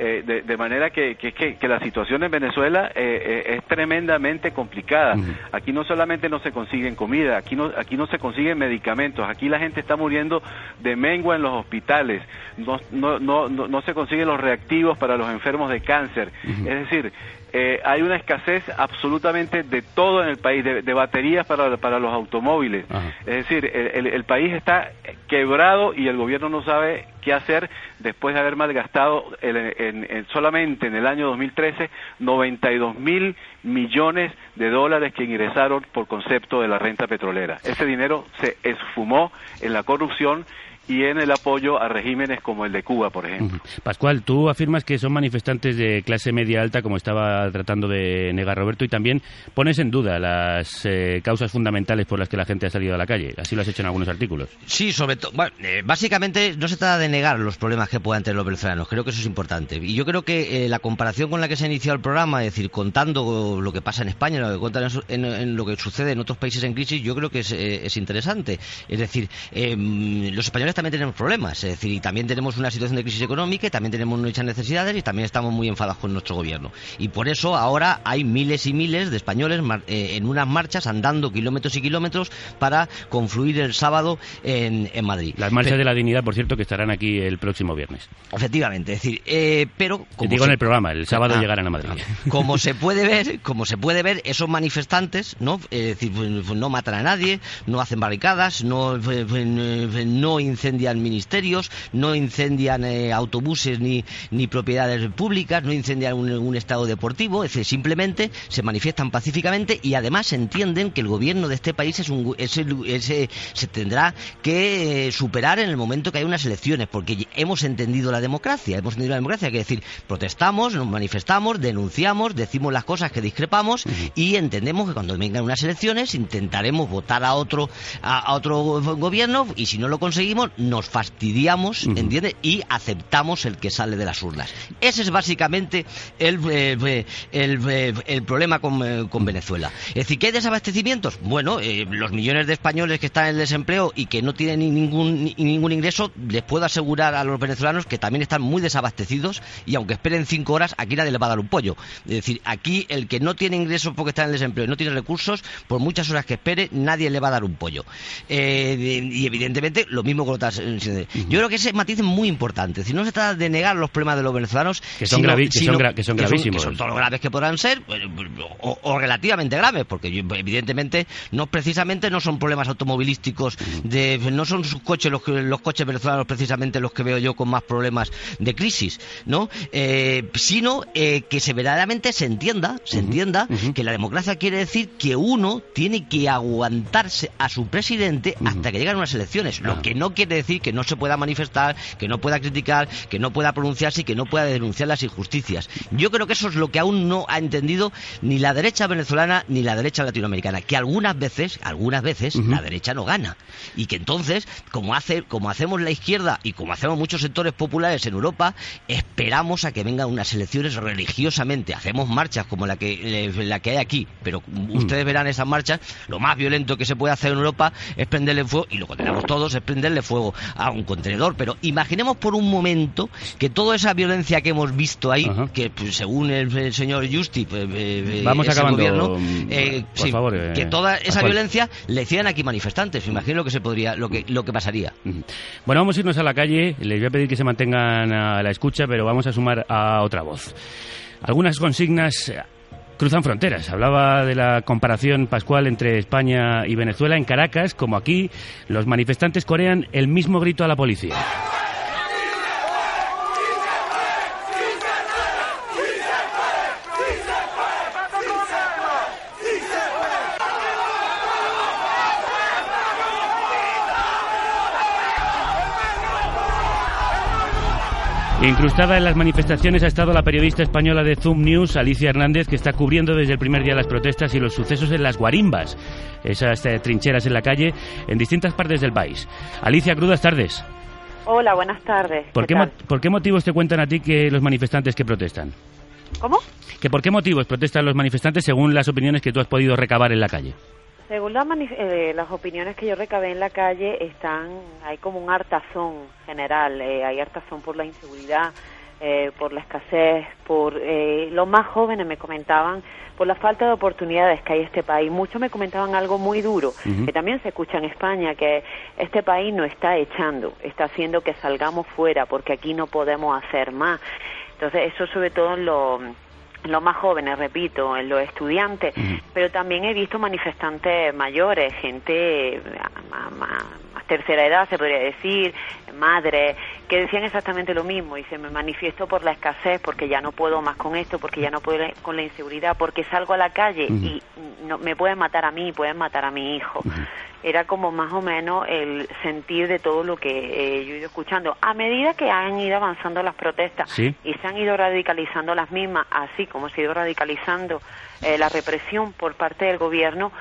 Eh, de, manera que, que, la situación en Venezuela eh, eh, es tremendamente complicada. Aquí no solamente no se consiguen comida, aquí no, aquí no se consiguen medicamentos, aquí la gente está muriendo de mengua en los hospitales, no, no, no, no, se consiguen los reactivos para los enfermos de cáncer. Es decir, eh, hay una escasez absolutamente de todo en el país, de, baterías para, para, los automóviles. Es decir, el, país está quebrado y el gobierno no sabe qué hacer después de haber malgastado en, solamente en el año 2013 92 mil millones de dólares que ingresaron por concepto de la renta petrolera. Ese dinero se esfumó en la corrupción y en el apoyo a regímenes como el de Cuba, por ejemplo. Pascual, tú afirmas que son manifestantes de clase media alta, como estaba tratando de negar Roberto, y también pones en duda las eh, causas fundamentales por las que la gente ha salido a la calle. Así lo has hecho en algunos artículos. Sí, sobre todo. Bueno, eh, básicamente no se trata de negar los problemas que puedan tener los venezolanos. Creo que eso es importante. Y yo creo que eh, la comparación con la que se ha iniciado el programa, es decir, contando lo que pasa en España, lo que cuentan en, en lo que sucede en otros países en crisis, yo creo que es, es interesante. Es decir, em, los españoles también tenemos problemas, es decir, y también tenemos una situación de crisis económica, y también tenemos muchas necesidades y también estamos muy enfadados con nuestro gobierno. Y por eso ahora hay miles y miles de españoles eh, en unas marchas andando kilómetros y kilómetros para confluir el sábado en, en Madrid. Las marchas de la dignidad, por cierto, que estarán aquí el próximo viernes. Efectivamente, es decir, eh, pero como digo en el programa, el sábado ah, llegarán a Madrid. Como se puede ver, como se puede ver, esos manifestantes, ¿no? Es decir, pues, pues no matan a nadie, no hacen barricadas, no, pues, no incendian ministerios, no incendian eh, autobuses ni, ni propiedades públicas, no incendian un, un, estado deportivo, es decir, simplemente se manifiestan pacíficamente y además entienden que el gobierno de este país es un, es se tendrá que eh, superar en el momento que hay unas elecciones, porque hemos entendido la democracia, hemos entendido la democracia, que es decir, protestamos, nos manifestamos, denunciamos, decimos las cosas que discrepamos y entendemos que cuando vengan unas elecciones intentaremos votar a otro a, a otro gobierno y si no lo conseguimos nos fastidiamos, ¿entiendes? Y aceptamos el que sale de las urnas. Ese es básicamente el, eh, el, el, el problema con, eh, con, Venezuela. Es decir, ¿qué hay desabastecimientos? Bueno, eh, los millones de españoles que están en el desempleo y que no tienen ni ningún, ni ningún ingreso, les puedo asegurar a los venezolanos que también están muy desabastecidos y aunque esperen cinco horas, aquí nadie les va a dar un pollo. Es decir, aquí el que no tiene ingresos porque está en el desempleo y no tiene recursos, por muchas horas que espere, nadie le va a dar un pollo. Eh, y evidentemente lo mismo con Yo creo que ese matiz es muy importante. Si no se trata de negar los problemas de los venezolanos, que son, sino, que sino, son, gra que son gravísimos. Que son, todos los graves que podrán ser, o, o relativamente graves, porque evidentemente no precisamente no son problemas automovilísticos, de, no son sus coches los, los coches venezolanos precisamente los que veo yo con más problemas de crisis, ¿no? Eh, sino eh, que se verdaderamente se entienda, se uh -huh. entienda uh -huh. que la democracia quiere decir que uno tiene que aguantarse a su presidente uh -huh. hasta que llegan unas elecciones, lo que no quiere decir que no se pueda manifestar, que no pueda criticar, que no pueda pronunciarse y que no pueda denunciar las injusticias. Yo creo que eso es lo que aún no ha entendido ni la derecha venezolana ni la derecha latinoamericana, que algunas veces, algunas veces uh -huh. la derecha no gana y que entonces, como hace, como hacemos la izquierda y como hacemos muchos sectores populares en Europa, esperamos a que vengan unas elecciones religiosamente, hacemos marchas como la que la que hay aquí, pero uh -huh. ustedes verán esas marchas, lo más violento que se puede hacer en Europa es prenderle fuego y lo que tenemos todos es prenderle fuego a un contenedor, pero imaginemos por un momento que toda esa violencia que hemos visto ahí, que pues, según el, el, señor Justi, pues, eh, vamos acabando, gobierno, eh, por sí, favor, eh, que toda esa violencia le hicieran aquí manifestantes. Imagino lo que se podría, lo que, lo que pasaría. Bueno, vamos a irnos a la calle. Les voy a pedir que se mantengan a la escucha, pero vamos a sumar a otra voz. Algunas consignas cruzan fronteras. Hablaba de la comparación pascual entre España y Venezuela. En Caracas, como aquí, los manifestantes corean el mismo grito a la policía. Incrustada en las manifestaciones ha estado la periodista española de Zoom News, Alicia Hernández, que está cubriendo desde el primer día las protestas y los sucesos en las guarimbas, esas eh, trincheras en la calle, en distintas partes del país. Alicia, crudas tardes. Hola, buenas tardes. ¿Por qué, qué ¿Por qué motivos te cuentan a ti que los manifestantes que protestan? ¿Cómo? ¿Que ¿Por qué motivos protestan los manifestantes según las opiniones que tú has podido recabar en la calle? Según la eh, las opiniones que yo recabé en la calle, están hay como un hartazón general, eh, hay hartazón por la inseguridad, eh, por la escasez, por eh, los más jóvenes me comentaban por la falta de oportunidades que hay en este país. Muchos me comentaban algo muy duro, uh -huh. que también se escucha en España, que este país no está echando, está haciendo que salgamos fuera, porque aquí no podemos hacer más. Entonces, eso sobre todo en lo los más jóvenes, repito, en los estudiantes, uh -huh. pero también he visto manifestantes mayores, gente más, más, más tercera edad, se podría decir, madres, que decían exactamente lo mismo. Y se me manifiesto por la escasez, porque ya no puedo más con esto, porque ya no puedo con la inseguridad, porque salgo a la calle y no, me pueden matar a mí, pueden matar a mi hijo. Era como más o menos el sentir de todo lo que eh, yo he ido escuchando. A medida que han ido avanzando las protestas y se han ido radicalizando las mismas, así como se ha ido radicalizando eh, la represión por parte del gobierno,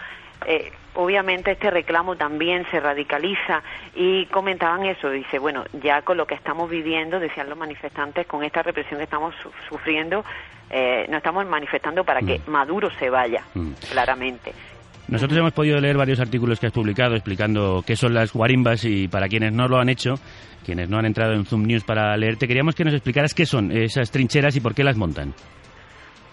eh, obviamente este reclamo también se radicaliza y comentaban eso, dice, bueno, ya con lo que estamos viviendo, decían los manifestantes, con esta represión que estamos sufriendo, eh, nos estamos manifestando para que mm. Maduro se vaya, mm. claramente. Nosotros hemos podido leer varios artículos que has publicado explicando qué son las guarimbas y para quienes no lo han hecho, quienes no han entrado en Zoom News para leerte, queríamos que nos explicaras qué son esas trincheras y por qué las montan.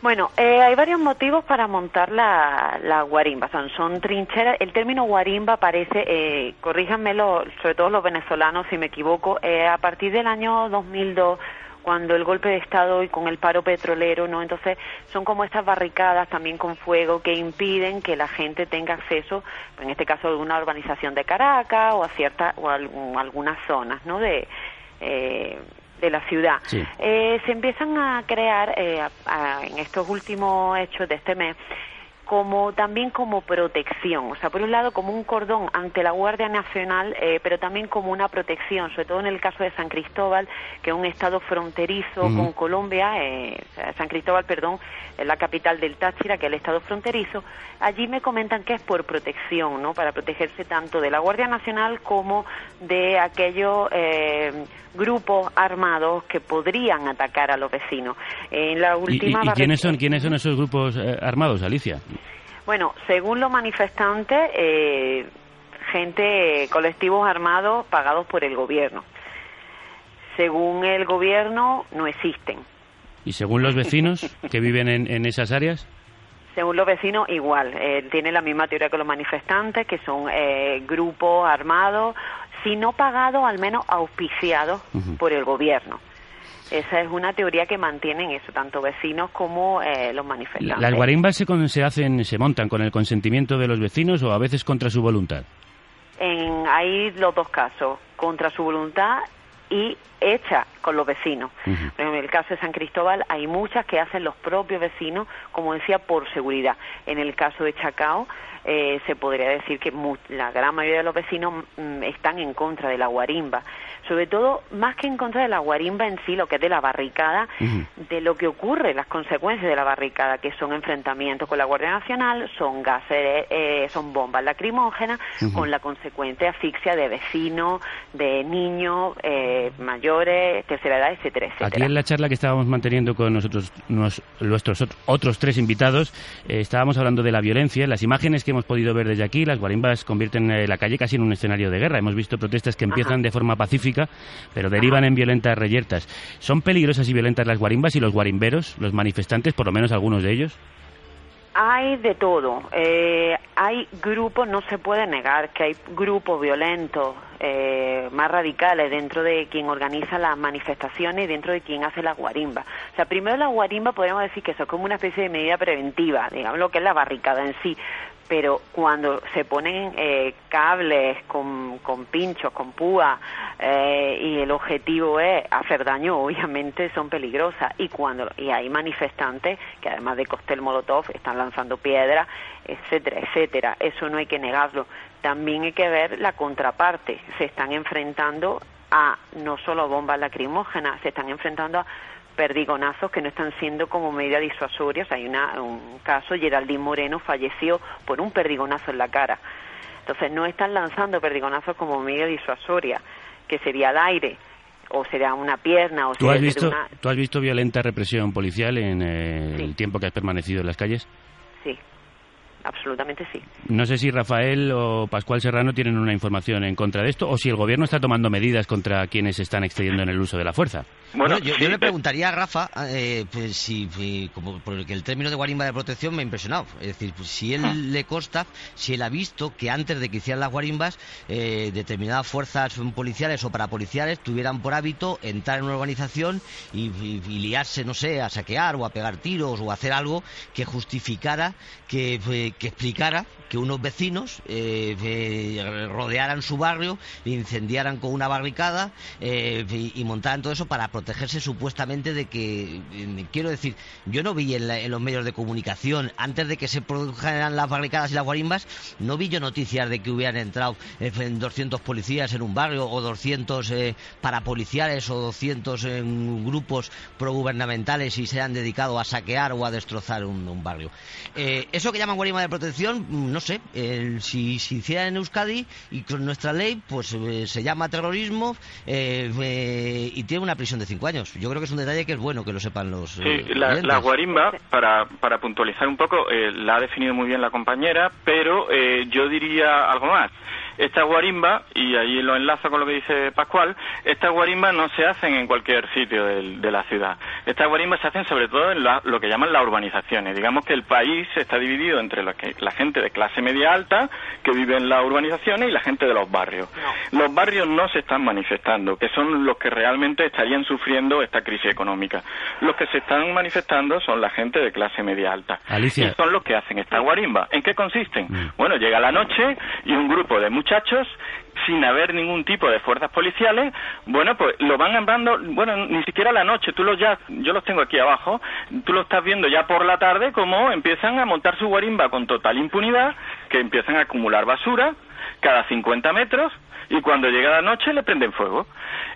Bueno, eh, hay varios motivos para montar la, la guarimba. Son, son trincheras. El término guarimba aparece, eh, corríjanmelo, sobre todo los venezolanos si me equivoco, eh, a partir del año 2002 cuando el golpe de Estado y con el paro petrolero, ¿no? Entonces son como estas barricadas también con fuego que impiden que la gente tenga acceso, en este caso a alguna urbanización de Caracas o a ciertas o a algunas zonas, ¿no? De, eh, de la ciudad. Eh, se empiezan a crear eh, en estos últimos hechos de este mes como también como protección, o sea, por un lado como un cordón ante la Guardia Nacional, eh, pero también como una protección, sobre todo en el caso de San Cristóbal, que es un estado fronterizo con Colombia, eh, San Cristóbal, perdón, es la capital del Táchira, que es el estado fronterizo, allí me comentan que es por protección, ¿no? Para protegerse tanto de la Guardia Nacional como de aquellos eh, grupos armados que podrían atacar a los vecinos. En la última ¿Y, quiénes son quiénes son esos grupos armados, Alicia? Bueno, según los manifestantes, eh, gente, colectivos armados pagados por el gobierno. Según el gobierno, no existen. ¿Y según los vecinos que viven en, esas áreas? Según los vecinos, igual. Eh, tiene la misma teoría que los manifestantes, que son eh, grupos armados, si no pagados, al menos auspiciados por el gobierno. Esa es una teoría que mantienen eso, tanto vecinos como eh, los manifestantes. ¿Las guarimbas se, se, hacen, se montan con el consentimiento de los vecinos o a veces contra su voluntad? En, hay los dos casos, contra su voluntad y hecha con los vecinos. En el caso de San Cristóbal hay muchas que hacen los propios vecinos, como decía, por seguridad. En el caso de Chacao eh, se podría decir que la gran mayoría de los vecinos mm, están en contra de la guarimba sobre todo más que en contra de la guarimba en sí, lo que es de la barricada, de lo que ocurre, las consecuencias de la barricada, que son enfrentamientos con la Guardia Nacional, son gases, eh, son bombas lacrimógenas, con la consecuente asfixia de vecinos, de niños, eh, mayores, tercera edad, etcétera, etcétera. Aquí en la charla que estábamos manteniendo con nosotros, nuestros otros tres invitados, eh, estábamos hablando de la violencia. Las imágenes que hemos podido ver desde aquí, las guarimbas convierten la calle casi en un escenario de guerra. Hemos visto protestas que empiezan de forma pacífica pero derivan en violentas reyertas. ¿Son peligrosas y violentas las guarimbas y los guarimberos, los manifestantes, por lo menos algunos de ellos? Hay de todo. Eh, hay grupos, no se puede negar que hay grupos violentos eh, más radicales dentro de quien organiza las manifestaciones y dentro de quien hace las guarimbas. O sea, primero la guarimba podríamos decir que eso es como una especie de medida preventiva, digamos lo que es la barricada en sí, pero cuando se ponen eh, cables con, con, pinchos, con púas, eh, y el objetivo es hacer daño, obviamente son peligrosas. Y cuando y hay manifestantes que además de costel molotov están lanzando piedras, etcétera, etcétera. Eso no hay que negarlo. También hay que ver la contraparte. Se están enfrentando a no solo bombas lacrimógenas, se están enfrentando a perdigonazos que no están siendo como medida disuasoria. hay una, un caso, Geraldine Moreno falleció por un perdigonazo en la cara. Entonces no están lanzando perdigonazos como medida disuasoria, que sería al aire o sería una pierna o ¿Tú has visto ¿Tú has visto violenta represión policial en eh, el tiempo que has permanecido en las calles? Sí, absolutamente sí. No sé si Rafael o Pascual Serrano tienen una información en contra de esto o si el gobierno está tomando medidas contra quienes están excediendo en el uso de la fuerza. Bueno, yo, le preguntaría a Rafa eh, pues, si, como porque el término de guarimba de protección me ha impresionado. Es decir, pues, si él ah. le consta, si él ha visto que antes de que hicieran las guarimbas, eh, determinadas fuerzas policiales o parapoliciales tuvieran por hábito entrar en una organización y, liarse, no sé, a saquear o a pegar tiros o a hacer algo que justificara que, que explicara que unos vecinos eh, eh, rodearan su barrio, incendiaran con una barricada eh, y, y montaran todo eso para protegerse supuestamente de que, quiero decir, yo no vi en, los medios de comunicación, antes de que se produjeran las barricadas y las guarimbas, no vi yo noticias de que hubieran entrado eh, 200 policías en un barrio o 200 eh, parapoliciales o 200 en grupos progubernamentales y se han dedicado a saquear o a destrozar un, barrio. Eso que llaman guarima de protección, mm, no sé, eh, si se hiciera en Euskadi y con nuestra ley, pues eh, se llama terrorismo eh, eh, y tiene una prisión de cinco años. Yo creo que es un detalle que es bueno que lo sepan los. Sí, eh, la, guarimba, para, para puntualizar un poco, la ha definido muy bien la compañera, pero eh, yo diría algo más. Esta guarimba, y ahí lo enlazo con lo que dice Pascual, estas guarimbas no se hacen en cualquier sitio de la ciudad. Estas guarimbas se hacen sobre todo en la- lo que llaman las urbanizaciones. Digamos que el país está dividido entre la, que- la gente de clase media alta, que vive en las urbanizaciones, y la gente de los barrios. Los barrios no se están manifestando, que son los que realmente estarían sufriendo esta crisis económica. Los que se están manifestando son la gente de clase media alta. Alicia. Y son los que hacen esta guarimba. ¿En qué consisten? Bueno, llega la noche y un grupo de muchachos sin haber ningún tipo de fuerzas policiales, bueno, pues lo van andando, bueno, ni siquiera la noche, tú los ya, yo los tengo aquí abajo, tú lo estás viendo ya por la tarde como empiezan a montar su guarimba con total impunidad, que empiezan a acumular basura cada 50 metros y cuando llega la noche le prenden fuego.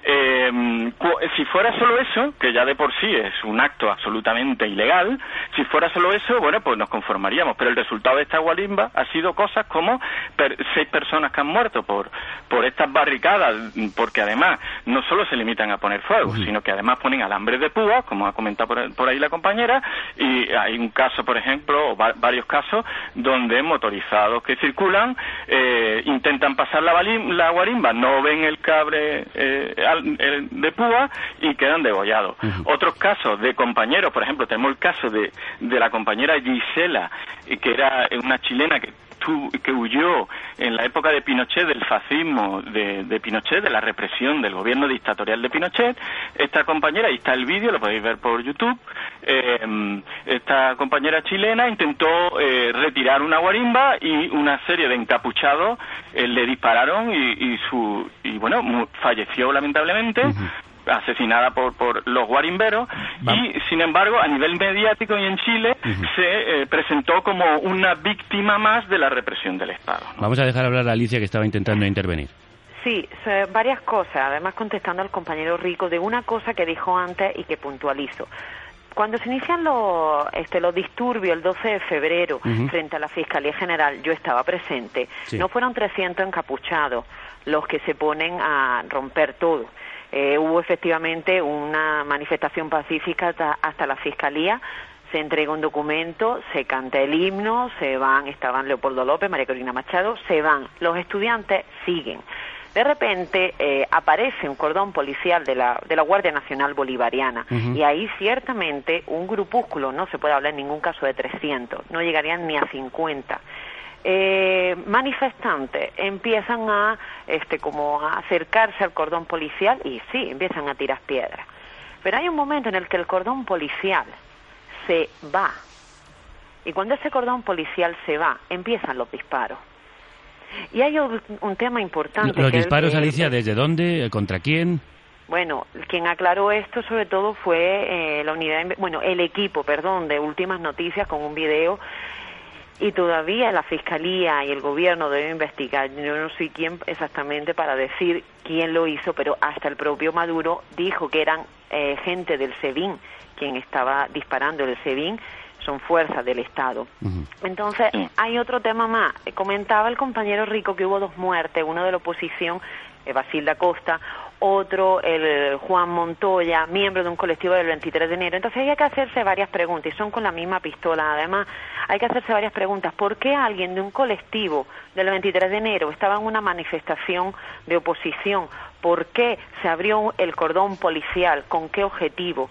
Eh, si fuera solo eso, que ya de por sí es un acto absolutamente ilegal, si fuera solo eso, bueno, pues nos conformaríamos. Pero el resultado de esta guarimba ha sido cosas como per- seis personas que han muerto por, por estas barricadas, porque además no solo se limitan a poner fuego, sino que además ponen alambres de púa, como ha comentado por, por ahí la compañera, y hay un caso, por ejemplo, o va- varios casos, donde motorizados que circulan eh, intentan pasar la, guarimba, no ven el cabre eh, al- el- de púa y quedan degollados. Otros casos de compañeros, por ejemplo, tenemos el caso de, de la compañera Gisela, eh, que era una chilena que que huyó en la época de Pinochet del fascismo de, de Pinochet, de la represión del gobierno dictatorial de Pinochet. Esta compañera, ahí está el vídeo, lo podéis ver por YouTube, eh, esta compañera chilena intentó eh, retirar una guarimba y una serie de encapuchados eh, le dispararon y, y su y bueno falleció lamentablemente asesinada por, por los guarimberos y sin embargo a nivel mediático y en Chile se eh, presentó como una víctima más de la represión del Estado. Vamos a dejar hablar a Alicia que estaba intentando intervenir. Sí, se- varias cosas, además contestando al compañero Rico de una cosa que dijo antes y que puntualizo. Cuando se inician los, este, los disturbios el 12 de febrero frente a la Fiscalía General, yo estaba presente, Sí. no fueron 300 encapuchados los que se ponen a romper todo. Eh, hubo efectivamente una manifestación pacífica hasta, hasta la Fiscalía, se entrega un documento, se canta el himno, se van, estaban Leopoldo López, María Corina Machado, se van. Los estudiantes siguen. De repente eh, aparece un cordón policial de la, de la Guardia Nacional Bolivariana y ahí ciertamente un grupúsculo, no se puede hablar en ningún caso de 300, no llegarían ni a 50. Eh, manifestantes empiezan a este como a acercarse al cordón policial y sí, empiezan a tirar piedras. Pero hay un momento en el que el cordón policial se va. Y cuando ese cordón policial se va, empiezan los disparos. Y hay un, un tema importante. Los que es el disparos, Alicia, ¿desde dónde? ¿Contra quién? bueno, quien aclaró esto sobre todo fue eh, la unidad, bueno, el equipo, perdón, de Últimas Noticias con un video y todavía la Fiscalía y el Gobierno deben investigar. Yo no soy quién exactamente para decir quién lo hizo, pero hasta el propio Maduro dijo que eran eh, gente del SEBIN quien estaba disparando. El SEBIN son fuerzas del Estado. Entonces, hay otro tema más. Comentaba el compañero Rico que hubo dos muertes, uno de la oposición, eh, Basilda Costa, otro, el Juan Montoya, miembro de un colectivo del 23 de enero. Entonces hay que hacerse varias preguntas y son con la misma pistola. Además, hay que hacerse varias preguntas. ¿Por qué alguien de un colectivo del 23 de enero estaba en una manifestación de oposición? ¿Por qué se abrió el cordón policial? ¿Con qué objetivo?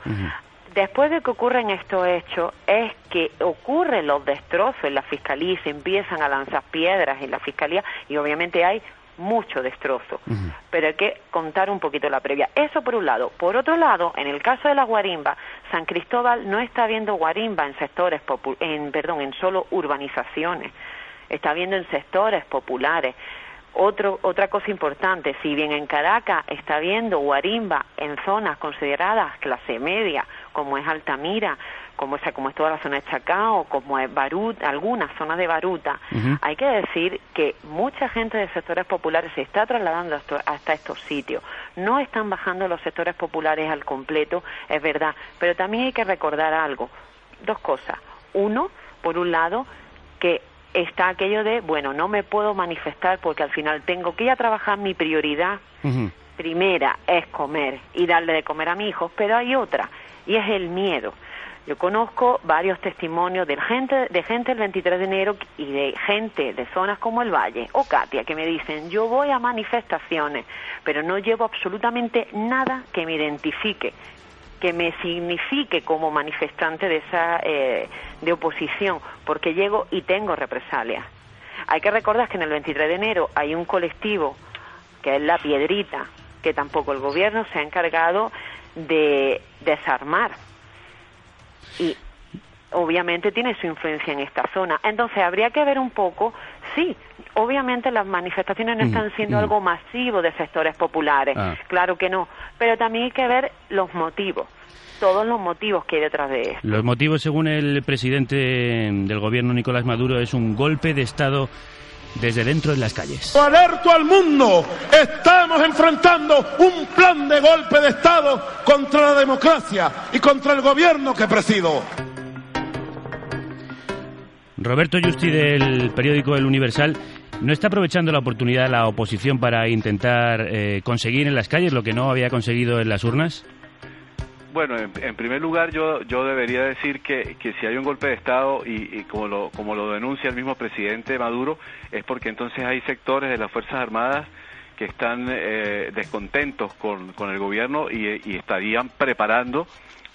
Después de que ocurren estos hechos, es que ocurren los destrozos en la fiscalía y se empiezan a lanzar piedras en la fiscalía y obviamente hay mucho destrozo. Pero hay que contar un poquito la previa. Eso por un lado. Por otro lado, en el caso de la guarimba, San Cristóbal no está viendo guarimba en sectores, en, perdón, en solo urbanizaciones. Está viendo en sectores populares. Otro, otra cosa importante, si bien en Caracas está viendo guarimba en zonas consideradas clase media, como es Altamira, como es, como es toda la zona de Chacao, como es Barut, algunas zonas de Baruta, hay que decir que mucha gente de sectores populares se está trasladando hasta, hasta estos sitios. No están bajando los sectores populares al completo, es verdad, pero también hay que recordar algo, dos cosas. Uno, por un lado, que está aquello de, bueno, no me puedo manifestar porque al final tengo que ir a trabajar, mi prioridad primera es comer y darle de comer a mi hijo, pero hay otra, y es el miedo. Yo conozco varios testimonios de gente, de gente del 23 de enero y de gente de zonas como el Valle o Katia que me dicen, yo voy a manifestaciones, pero no llevo absolutamente nada que me identifique, que me signifique como manifestante de esa eh, de oposición, porque llego y tengo represalias. Hay que recordar que en el 23 de enero hay un colectivo que es la Piedrita, que tampoco el gobierno se ha encargado de desarmar y obviamente tiene su influencia en esta zona. Entonces habría que ver un poco, sí, obviamente las manifestaciones no están siendo algo masivo de sectores populares, Ah. claro que no, pero también hay que ver los motivos, todos los motivos que hay detrás de esto. Los motivos, según el presidente del gobierno, Nicolás Maduro, es un golpe de Estado desde dentro de las calles. Alerto al mundo, estamos enfrentando un plan de golpe de Estado contra la democracia y contra el gobierno que presido. Roberto Justi del periódico El Universal no está aprovechando la oportunidad la oposición para intentar eh, conseguir en las calles lo que no había conseguido en las urnas. Bueno, en, primer lugar yo, yo debería decir que, que si hay un golpe de Estado y, como, lo, como lo denuncia el mismo presidente Maduro, es porque entonces hay sectores de las Fuerzas Armadas que están eh, descontentos con, con el gobierno y, y estarían preparando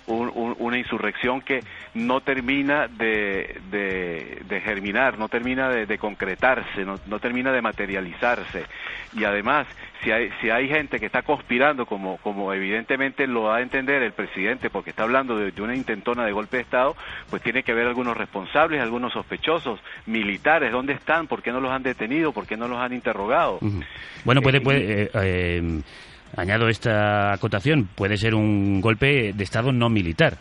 un- un- una insurrección que no termina de, de- de germinar, no termina de, de concretarse, no, no termina de materializarse. Y además, si hay, si hay gente que está conspirando, como, como evidentemente lo da a entender el presidente, porque está hablando de, de una intentona de golpe de Estado, pues tiene que haber algunos responsables, algunos sospechosos, militares, ¿dónde están? ¿Por qué no los han detenido? ¿Por qué no los han interrogado? Bueno, puede, Eh, puede eh, eh, añado esta acotación, puede ser un golpe de Estado no militar.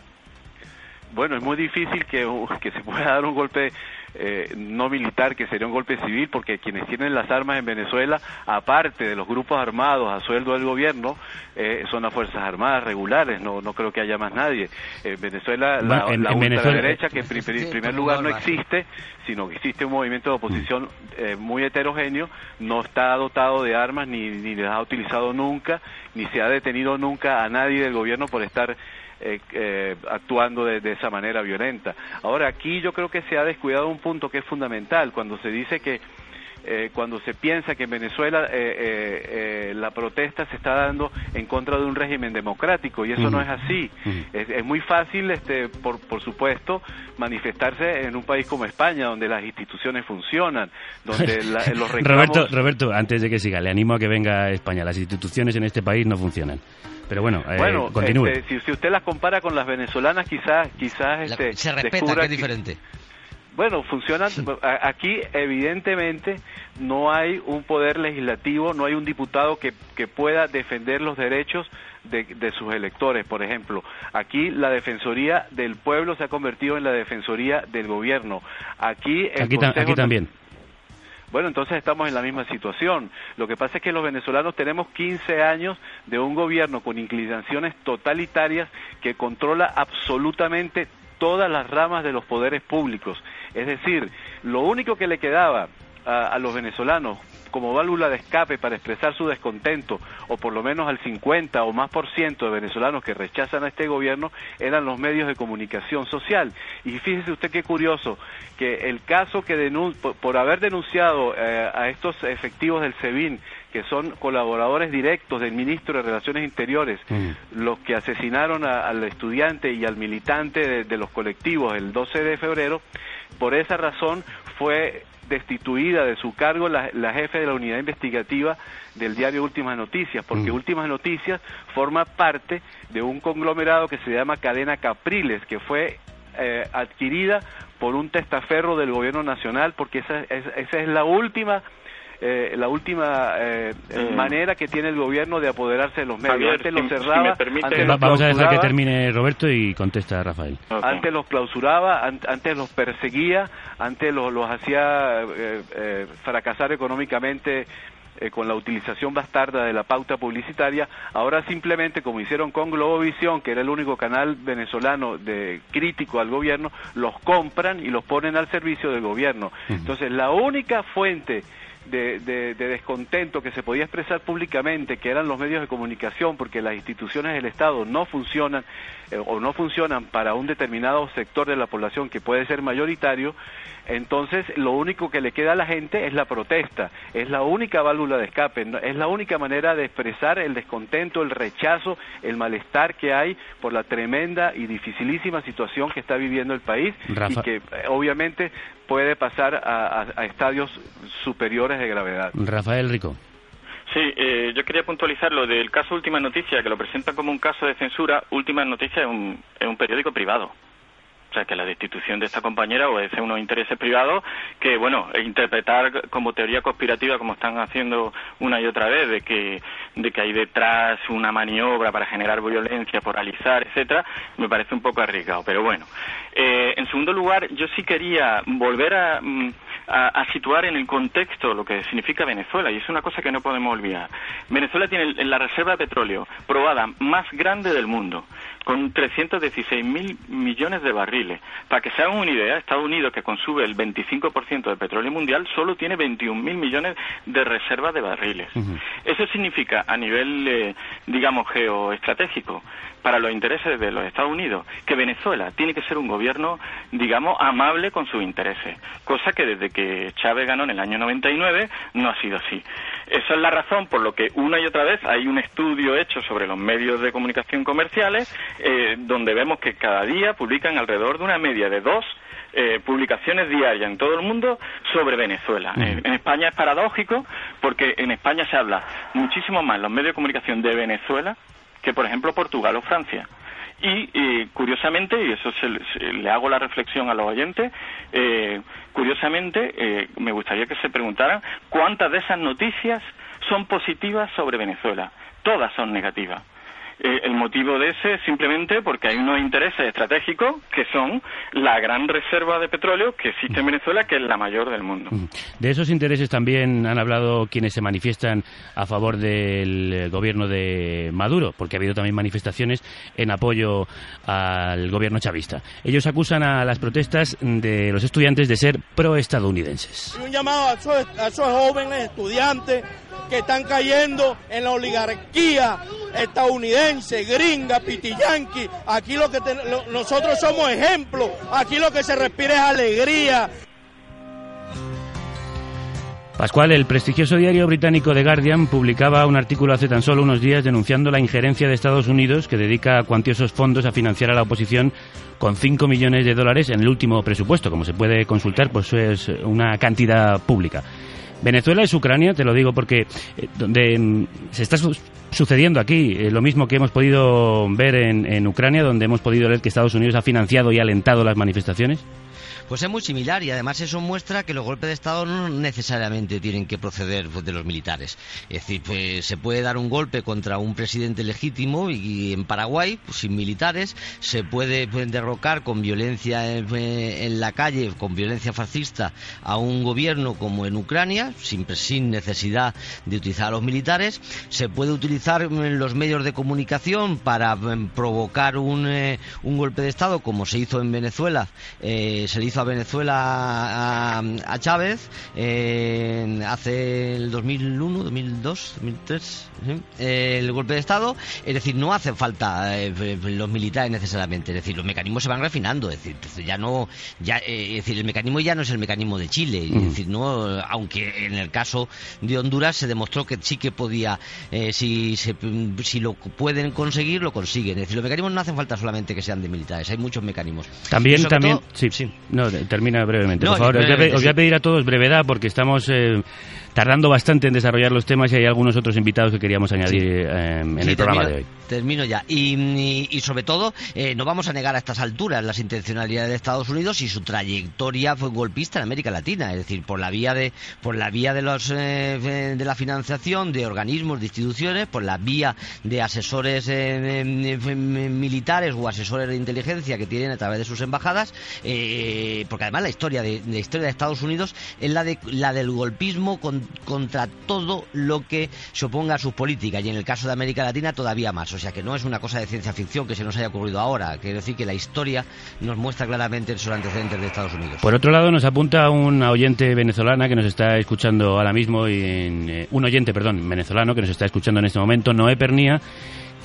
Bueno, es muy difícil que, que se pueda dar un golpe eh, no militar, que sería un golpe civil, porque quienes tienen las armas en Venezuela, aparte de los grupos armados a sueldo del gobierno, eh, son las Fuerzas Armadas regulares, no, no creo que haya más nadie. En Venezuela, la, en- la en Venezuela- ultraderecha, que en pri- pri- primer lugar no existe, sino que existe un movimiento de oposición eh, muy heterogéneo, no está dotado de armas, ni, ni las ha utilizado nunca, ni se ha detenido nunca a nadie del gobierno por estar eh, eh, actuando de, de esa manera violenta. Ahora, aquí yo creo que se ha descuidado un punto que es fundamental, cuando se dice que eh, cuando se piensa que en Venezuela eh, eh, eh, la protesta se está dando en contra de un régimen democrático y eso no es así. Es, es muy fácil, este, por, por supuesto, manifestarse en un país como España, donde las instituciones funcionan, donde la- los reclamos... Roberto, Roberto, antes de que siga, le animo a que venga a España. Las instituciones en este país no funcionan. Pero bueno, eh, Bueno, continúe. este, si, si usted las compara con las venezolanas, quizás, quizás este, se respeta, descubra que es que- diferente. Bueno, funcionan. Aquí, evidentemente, no hay un poder legislativo, no hay un diputado que, que pueda defender los derechos de, de sus electores. Por ejemplo, aquí la defensoría del pueblo se ha convertido en la defensoría del gobierno. Aquí, el Aquí, ta- Consejo aquí también. bueno, entonces estamos en la misma situación. Lo que pasa es que los venezolanos tenemos 15 años de un gobierno con inclinaciones totalitarias que controla absolutamente todas las ramas de los poderes públicos. Es decir, lo único que le quedaba a, los venezolanos como válvula de escape para expresar su descontento, o por lo menos al 50 o más por ciento de venezolanos que rechazan a este gobierno, eran los medios de comunicación social. Y fíjese usted qué curioso, que el caso que denun por, por haber denunciado eh, a estos efectivos del SEBIN, que son colaboradores directos del ministro de Relaciones Interiores, los que asesinaron a- al estudiante y al militante de, de los colectivos el 12 de febrero, por esa razón fue destituida de su cargo la, la, jefe de la unidad investigativa del diario Últimas Noticias, porque Mm. Últimas Noticias forma parte de un conglomerado que se llama Cadena Capriles, que fue eh, adquirida por un testaferro del gobierno nacional, porque esa, es- esa es la última eh, la última eh, Mm. manera que tiene el gobierno de apoderarse de los medios. Javier, antes si- los si cerraba, me permite- antes Va- los Vamos a dejar que termine Roberto y contesta Rafael. antes los clausuraba, an- antes los perseguía, antes los, los hacía eh, eh, fracasar económicamente eh, con la utilización bastarda de la pauta publicitaria. Ahora simplemente, como hicieron con Globovisión, que era el único canal venezolano de crítico al gobierno, los compran y los ponen al servicio del gobierno. Entonces, la única fuente de, de- de descontento que se podía expresar públicamente, que eran los medios de comunicación, porque las instituciones del Estado no funcionan eh, o no funcionan para un determinado sector de la población que puede ser mayoritario, entonces lo único que le queda a la gente es la protesta, es la única válvula de escape, no- es la única manera de expresar el descontento, el rechazo, el malestar que hay por la tremenda y dificilísima situación que está viviendo el país Rafa- y que eh, obviamente puede pasar a, a- a estadios superiores de gravedad. Rafael Rico. Sí, eh, yo quería puntualizar lo del caso Última Noticia, que lo presentan como un caso de censura. Última Noticia es un, es un periódico privado. O sea, que la destitución de esta compañera obedece a unos intereses privados que, bueno, interpretar como teoría conspirativa, como están haciendo una y otra vez, de que, de que hay detrás una maniobra para generar violencia, poralizar, etcétera, me parece un poco arriesgado. Pero bueno. Eh, en segundo lugar, yo sí quería volver a, mm, a, a situar en el contexto lo que significa Venezuela, y es una cosa que no podemos olvidar. Venezuela tiene la reserva de petróleo probada más grande del mundo, con 316 mil millones de barriles. Para que se hagan una idea, Estados Unidos, que consume el 25% del petróleo mundial, solo tiene 21 mil millones de reservas de barriles. Eso significa, a nivel, eh, digamos, geoestratégico, para los intereses de los Estados Unidos, que Venezuela tiene que ser un gobierno, digamos, amable con sus intereses, cosa que desde que Chávez ganó en el año 99 no ha sido así. Esa es la razón por lo que una y otra vez hay un estudio hecho sobre los medios de comunicación comerciales, eh, donde vemos que cada día publican alrededor de una media de dos eh, publicaciones diarias en todo el mundo sobre Venezuela. Eh, en España es paradójico porque en España se habla muchísimo más los medios de comunicación de Venezuela que, por ejemplo, Portugal o Francia. Y eh, curiosamente, y eso se, se- le hago la reflexión a los oyentes, eh, curiosamente eh, me gustaría que se preguntaran cuántas de esas noticias son positivas sobre Venezuela. Todas son negativas. Eh, el motivo de ese es simplemente porque hay unos intereses estratégicos que son la gran reserva de petróleo que existe en Venezuela, que es la mayor del mundo. De esos intereses también han hablado quienes se manifiestan a favor del eh, gobierno de Maduro, porque ha habido también manifestaciones en apoyo al gobierno chavista. Ellos acusan a las protestas de los estudiantes de ser proestadounidenses. Un llamado a esos, a esos jóvenes estudiantes que están cayendo en la oligarquía estadounidense, gringa, pitiyanqui. Aquí lo que lo- nosotros somos ejemplos. Aquí lo que se respira es alegría. Pascual, el prestigioso diario británico The Guardian publicaba un artículo hace tan solo unos días denunciando la injerencia de Estados Unidos que dedica cuantiosos fondos a financiar a la oposición con 5 millones de dólares en el último presupuesto. Como se puede consultar, pues es una cantidad pública. Venezuela es Ucrania, te lo digo porque eh, donde mm, se está su- sucediendo aquí eh, lo mismo que hemos podido ver en, en Ucrania, donde hemos podido leer que Estados Unidos ha financiado y alentado las manifestaciones. Pues es muy similar y además eso muestra que los golpes de Estado no necesariamente tienen que proceder pues, de los militares. Es decir, pues, se puede dar un golpe contra un presidente legítimo y, en Paraguay, pues, sin militares, se puede pues, derrocar con violencia en, eh, en la calle, con violencia fascista, a un gobierno como en Ucrania, sin, necesidad de utilizar a los militares. Se puede utilizar los medios de comunicación para mm, provocar un, eh, un golpe de Estado, como se hizo en Venezuela. Eh, se le hizo a Venezuela a, a Chávez eh, hace el 2001, 2002, 2003, ¿sí? Eh, el golpe de Estado. Es decir, no hace falta eh, los militares necesariamente. Es decir, los mecanismos se van refinando. Es decir, ya no, ya, eh, es decir, el mecanismo ya no es el mecanismo de Chile. Es decir, no, aunque en el caso de Honduras se demostró que sí que podía, eh, si, se- si lo pueden conseguir, lo consiguen. Es decir, los mecanismos no hacen falta solamente que sean de militares. Hay muchos mecanismos. También, también, todo- sí, sí. No, No, termina brevemente, No, por favor. Os voy, a, os voy a pedir a todos brevedad porque estamos eh, tardando bastante en desarrollar los temas y hay algunos otros invitados que queríamos añadir eh, en Sí, el programa termino, de hoy. Termino ya. Y, y- y sobre todo, eh, no vamos a negar a estas alturas las intencionalidades de Estados Unidos y su trayectoria fue golpista en América Latina, es decir, por la vía de por la vía de los eh, eh, de la financiación de organismos, de instituciones, por la vía de asesores militares o asesores de inteligencia que tienen a través de sus embajadas, eh, porque además la historia de la historia de Estados Unidos es la de la del golpismo con- contra todo lo que se oponga a sus políticas y en el caso de América Latina todavía más. O sea que no es una cosa de ciencia ficción que se nos haya ocurrido ahora. Quiero decir que la historia nos muestra claramente esos antecedentes de Estados Unidos. Por otro lado, nos apunta una oyente venezolana que nos está escuchando ahora mismo, y eh, un oyente, perdón, venezolano que nos está escuchando en este momento, Noé Pernía,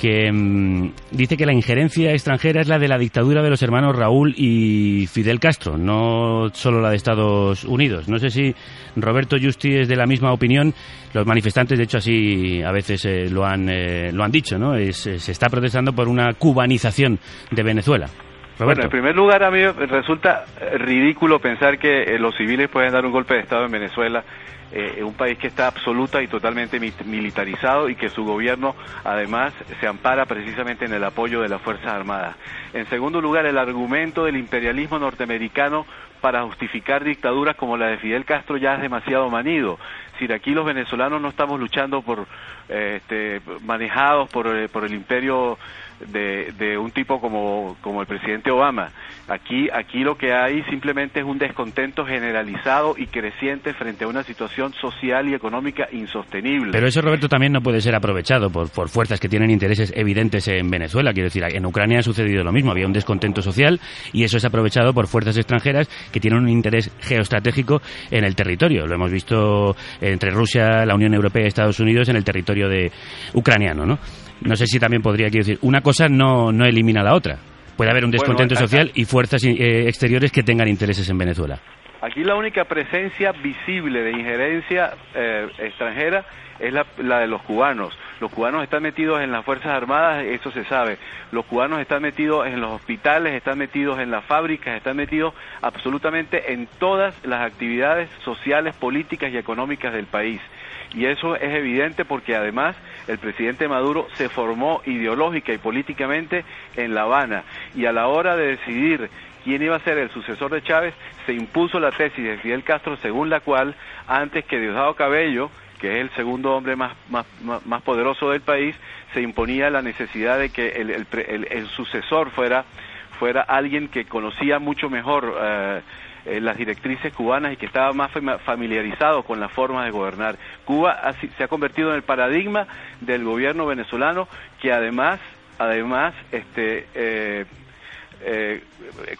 que mm, dice que la injerencia extranjera es la de la dictadura de los hermanos Raúl y Fidel Castro, no solo la de Estados Unidos. No sé si Roberto Justi es de la misma opinión. Los manifestantes, de hecho, así a veces eh, lo, han, eh, lo han dicho, ¿no? Es- eh, se está protestando por una cubanización de Venezuela. Bueno, en primer lugar, a mí resulta ridículo pensar que eh, los civiles pueden dar un golpe de Estado en Venezuela, eh, un país que está absoluta y totalmente mi- militarizado y que su gobierno, además, se ampara precisamente en el apoyo de las Fuerzas Armadas. En segundo lugar, el argumento del imperialismo norteamericano para justificar dictaduras como la de Fidel Castro ya es demasiado manido. Es decir, aquí los venezolanos no estamos luchando por eh, este, manejados por, eh, por el imperio de, un tipo como, como el presidente Obama. Aquí, aquí lo que hay simplemente es un descontento generalizado y creciente frente a una situación social y económica insostenible. Pero eso, Roberto, también no puede ser aprovechado por, por fuerzas que tienen intereses evidentes en Venezuela. Quiero decir, en Ucrania ha sucedido lo mismo. Había un descontento social y eso es aprovechado por fuerzas extranjeras que tienen un interés geoestratégico en el territorio. Lo hemos visto entre Rusia, la Unión Europea y Estados Unidos en el territorio de ucraniano, ¿no? No sé si también podría, quiero decir, una cosa no, no elimina la otra. Puede haber un descontento social y fuerzas eh, exteriores que tengan intereses en Venezuela. Aquí la única presencia visible de injerencia eh, extranjera es la, la de los cubanos. Los cubanos están metidos en las Fuerzas Armadas, eso se sabe. Los cubanos están metidos en los hospitales, están metidos en las fábricas, están metidos absolutamente en todas las actividades sociales, políticas y económicas del país. Y eso es evidente porque además el presidente Maduro se formó ideológica y políticamente en La Habana. Y a la hora de decidir quién iba a ser el sucesor de Chávez, se impuso la tesis de Fidel Castro según la cual antes que Diosdado Cabello, que es el segundo hombre más, más, más, poderoso del país, se imponía la necesidad de que el- el sucesor fuera, fuera alguien que conocía mucho mejor eh, eh, las directrices cubanas y que estaba más familiarizado con las formas de gobernar. Cuba ha se ha convertido en el paradigma del gobierno venezolano que además, además, este, eh, eh,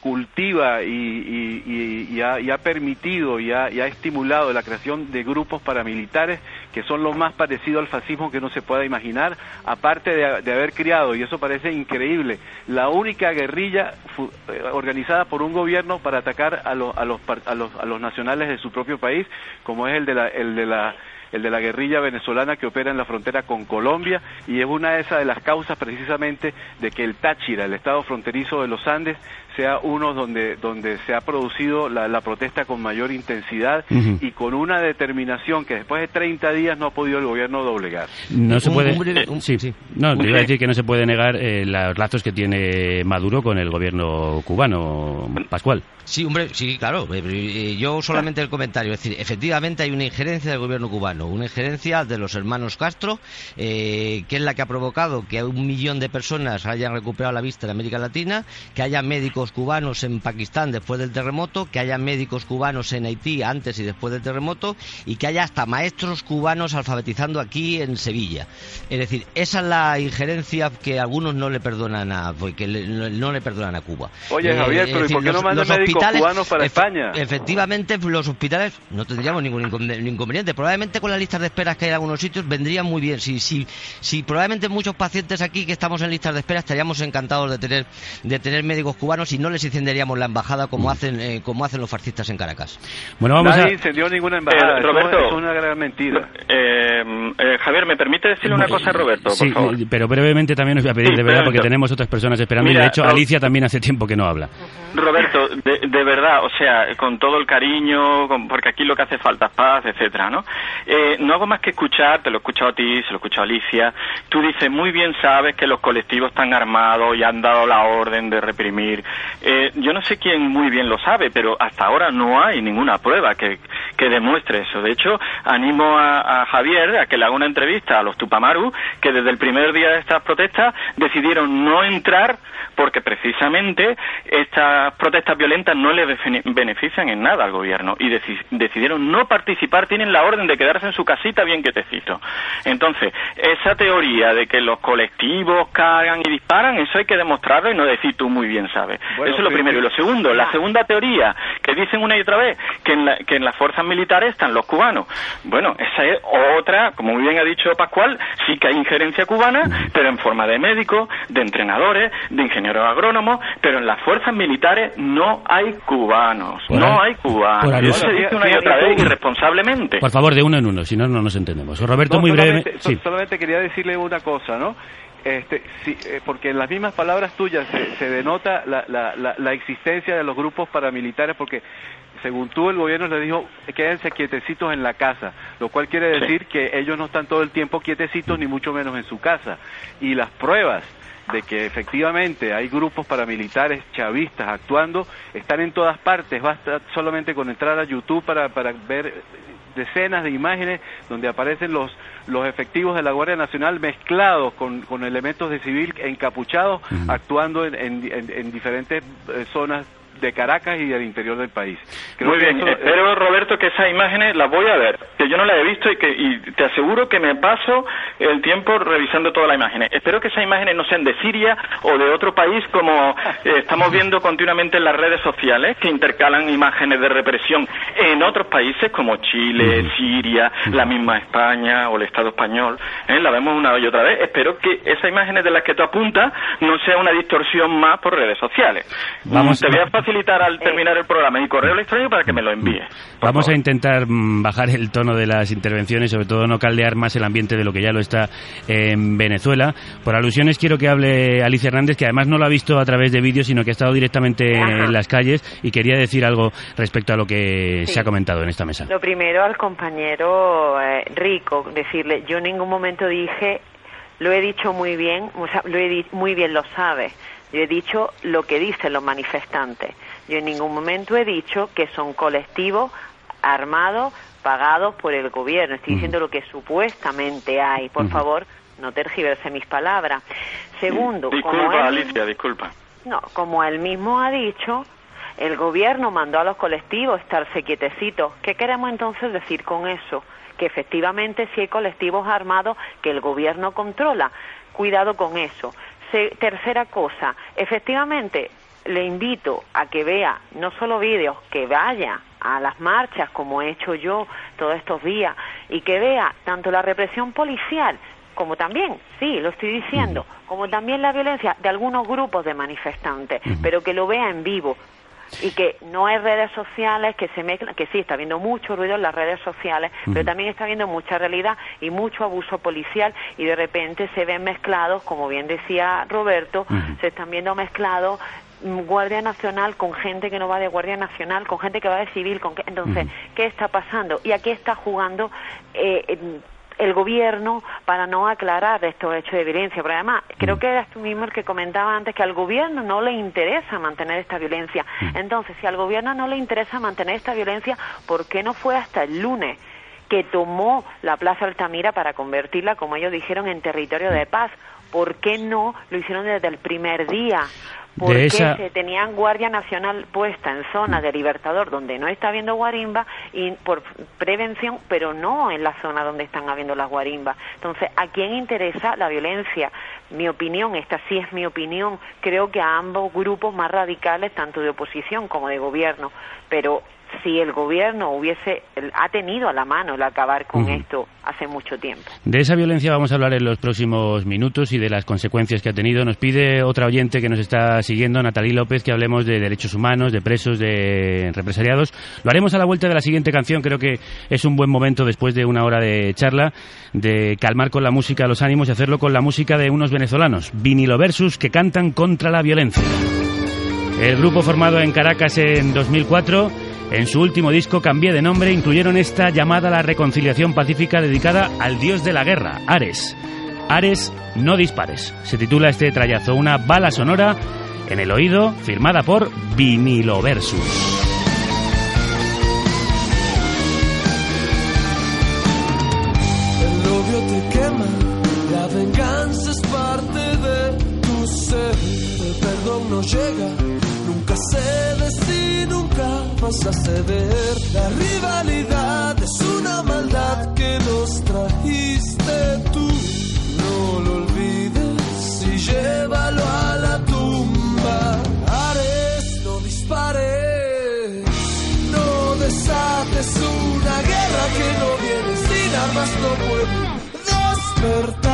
cultiva y, y- y- ha, y ha permitido y ha, ha estimulado la creación de grupos paramilitares que son lo más parecido al fascismo que no se pueda imaginar, aparte de, de haber criado, y eso parece increíble, la única guerrilla fu- eh, organizada por un gobierno para atacar a, los a, los, a, los, a los nacionales de su propio país, como es el de la, el de la el de la guerrilla venezolana que opera en la frontera con Colombia y es una de esas de las causas precisamente de que el Táchira, el estado fronterizo de los Andes, sea uno donde, donde se ha producido la, la protesta con mayor intensidad y con una determinación que después de 30 días no ha podido el gobierno doblegar. No se puede. un breve- un- sí, No, te iba a decir que no se puede negar eh, los lazos que tiene Maduro con el gobierno cubano, Pascual. Sí, hombre, sí, claro. Eh, eh, Yo solamente el comentario. Es decir, efectivamente hay una injerencia del gobierno cubano, una injerencia de los hermanos Castro, eh, que es la que ha provocado que un millón de personas hayan recuperado la vista en América Latina, que haya médicos cubanos en Pakistán después del terremoto, que haya médicos cubanos en Haití antes y después del terremoto, y que haya hasta maestros cubanos alfabetizando aquí en Sevilla. Es decir, esa es la injerencia que algunos no le perdonan a, pues, que le- no, le perdonan a Cuba. Oye, Eh, Javier, pero ¿y por qué no mandan médicos cubanos para efe- España? Efectivamente, los hospitales no tendríamos ningún incon- inconveniente. Probablemente con con las listas de esperas que hay en algunos sitios, vendría muy bien. Si, si, si probablemente muchos pacientes aquí que estamos en listas de espera estaríamos encantados de tener, de tener médicos cubanos y no les incendiaríamos la embajada como hacen, eh, como hacen los fascistas en Caracas. Bueno, vamos Nadie a... incendió ninguna embajada. Eh, Roberto. es una gran mentira. Eh, eh, Javier, ¿me permite decirle una cosa a Roberto, por Sí, favor? pero brevemente también os voy a pedir, Sí, de verdad, porque tenemos otras personas esperando. y Mira, de hecho, Alicia también hace tiempo que no habla. Roberto, de, de verdad, o sea, con todo el cariño, con- porque aquí lo que hace falta es paz, etcétera, ¿no? Eh, no hago más que escuchar, te lo he escuchado a ti, se lo he escuchado a Alicia. Tú dices, muy bien sabes que los colectivos están armados y han dado la orden de reprimir. Eh, yo no sé quién muy bien lo sabe, pero hasta ahora no hay ninguna prueba que, que demuestre eso. De hecho, animo a, Javier a que le haga una entrevista a los Tupamaru, que desde el primer día de estas protestas decidieron no entrar porque precisamente estas protestas violentas no le benefician en nada al gobierno y deci- decidieron no participar, tienen la orden de quedarse en su casita bien quietecito. Entonces, esa teoría de que los colectivos cagan y disparan, eso hay que demostrarlo y no decir tú muy bien sabes. Bueno, eso es lo sí, primero. Y lo segundo, la segunda teoría, que dicen una y otra vez, que en, la- que en las fuerzas militares están los cubanos. Bueno, esa es otra, como muy bien ha dicho Pascual, sí que hay injerencia cubana, pero en forma de médicos, de entrenadores, de ingenieros agrónomos, pero en las fuerzas militares no hay cubanos. Por no hay cubanos. por se dice una y otra vez irresponsablemente. Por favor, de uno en uno, si no, no nos entendemos. Roberto, No, muy solamente, breve. Sí. solamente quería decirle una cosa, ¿no? Este, sí, eh, porque en las mismas palabras tuyas se, se denota la, la, la, la existencia de los grupos paramilitares, porque según tú el gobierno le dijo quédense quietecitos en la casa, lo cual quiere decir que ellos no están todo el tiempo quietecitos ni mucho menos en su casa. Y las pruebas de que efectivamente hay grupos paramilitares chavistas actuando están en todas partes, basta solamente con entrar a YouTube para, para ver decenas de imágenes donde aparecen los, los efectivos de la Guardia Nacional mezclados con, con elementos de civil encapuchados actuando en, en- en- en diferentes eh, zonas de Caracas y del interior del país. Creo Muy bien, eso, eh, espero Roberto que esas imágenes las voy a ver, que yo no las he visto y que y te aseguro que me paso el tiempo revisando todas las imágenes. Espero que esas imágenes no sean de Siria o de otro país como eh, estamos viendo continuamente en las redes sociales que intercalan imágenes de represión en otros países como Chile, Siria, la misma España o el Estado español. ¿eh? La vemos una y otra vez. Espero que esas imágenes de las que tú apuntas no sea una distorsión más por redes sociales. Vamos- Te voy a facilitar al terminar el programa mi correo electrónico para que me lo envíes. Vamos a intentar mm, bajar el tono de las intervenciones, sobre todo no caldear más el ambiente de lo que ya lo está en Venezuela. Por alusiones quiero que hable Alicia Hernández, que además no lo ha visto a través de vídeos, sino que ha estado directamente en las calles y quería decir algo respecto a lo que Sí. se ha comentado en esta mesa. Lo primero al compañero eh, Rico, decirle, yo en ningún momento dije, lo he dicho muy bien, o sea, lo he di- muy bien lo sabe. Yo he dicho lo que dicen los manifestantes. Yo en ningún momento he dicho que son colectivos armados, pagados por el gobierno. Estoy diciendo lo que supuestamente hay. Por favor, no tergiverse mis palabras. Segundo, como Disculpa, él- Alicia, disculpa. no, como él mismo ha dicho, el gobierno mandó a los colectivos estarse quietecitos. ¿Qué queremos entonces decir con eso? Que efectivamente si hay colectivos armados que el gobierno controla. Cuidado con eso. Se- tercera cosa, efectivamente le invito a que vea no solo vídeos, que vaya a las marchas como he hecho yo todos estos días y que vea tanto la represión policial como también, sí, lo estoy diciendo, como también la violencia de algunos grupos de manifestantes, pero que lo vea en vivo y que no hay redes sociales que se mezclan, que sí, está habiendo mucho ruido en las redes sociales, pero también está habiendo mucha realidad y mucho abuso policial y de repente se ven mezclados, como bien decía Roberto, se están viendo mezclados mm, Guardia Nacional con gente que no va de Guardia Nacional, con gente que va de civil, con que- entonces, ¿qué está pasando? ¿Y a qué está jugando eh, el gobierno para no aclarar estos hechos de violencia. Pero además, creo que eras tú mismo el que comentaba antes que al gobierno no le interesa mantener esta violencia. Entonces, si al gobierno no le interesa mantener esta violencia, ¿por qué no fue hasta el lunes? que tomó la Plaza Altamira para convertirla, como ellos dijeron, en territorio de paz. ¿Por qué no lo hicieron desde el primer día? ¿Por De qué esa- se tenían Guardia Nacional puesta en zona de Libertador donde no está habiendo guarimba y por prevención, pero no en la zona donde están habiendo las guarimbas? Entonces, ¿a quién interesa la violencia? Mi opinión, esta sí es mi opinión, creo que a ambos grupos más radicales, tanto de oposición como de gobierno, pero si el gobierno hubiese ha tenido a la mano el acabar con esto hace mucho tiempo. De esa violencia vamos a hablar en los próximos minutos y de las consecuencias que ha tenido. Nos pide otra oyente que nos está siguiendo, Natalí López, que hablemos de derechos humanos, de presos, de represaliados. Lo haremos a la vuelta de la siguiente canción. Creo que es un buen momento después de una hora de charla de calmar con la música los ánimos y hacerlo con la música de unos venezolanos, Vinilo Versus, que cantan contra la violencia. El grupo formado en Caracas en 2004, en su último disco Cambié de nombre, incluyeron esta llamada a la reconciliación pacífica dedicada al dios de la guerra, Ares. Ares, no dispares. Se titula este trayazo, una bala sonora en el oído, firmada por Vinilo Versus. El odio a ceder. La rivalidad es una maldad que nos trajiste tú. No lo olvides y llévalo a la tumba. Ares, no dispares, no desates una guerra que no viene sin armas, no puede despertar.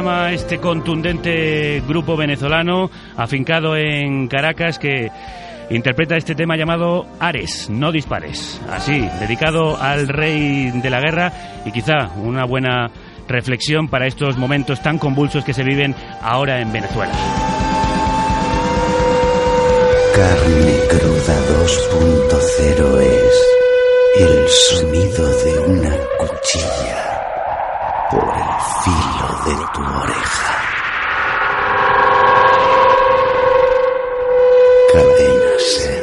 Llama este contundente grupo venezolano afincado en Caracas que interpreta este tema llamado Ares, no dispares. Así, dedicado al rey de la guerra y quizá una buena reflexión para estos momentos tan convulsos que se viven ahora en Venezuela. Carne cruda 2.0 es el sonido de una cuchilla por el filo de tu oreja. Cadena.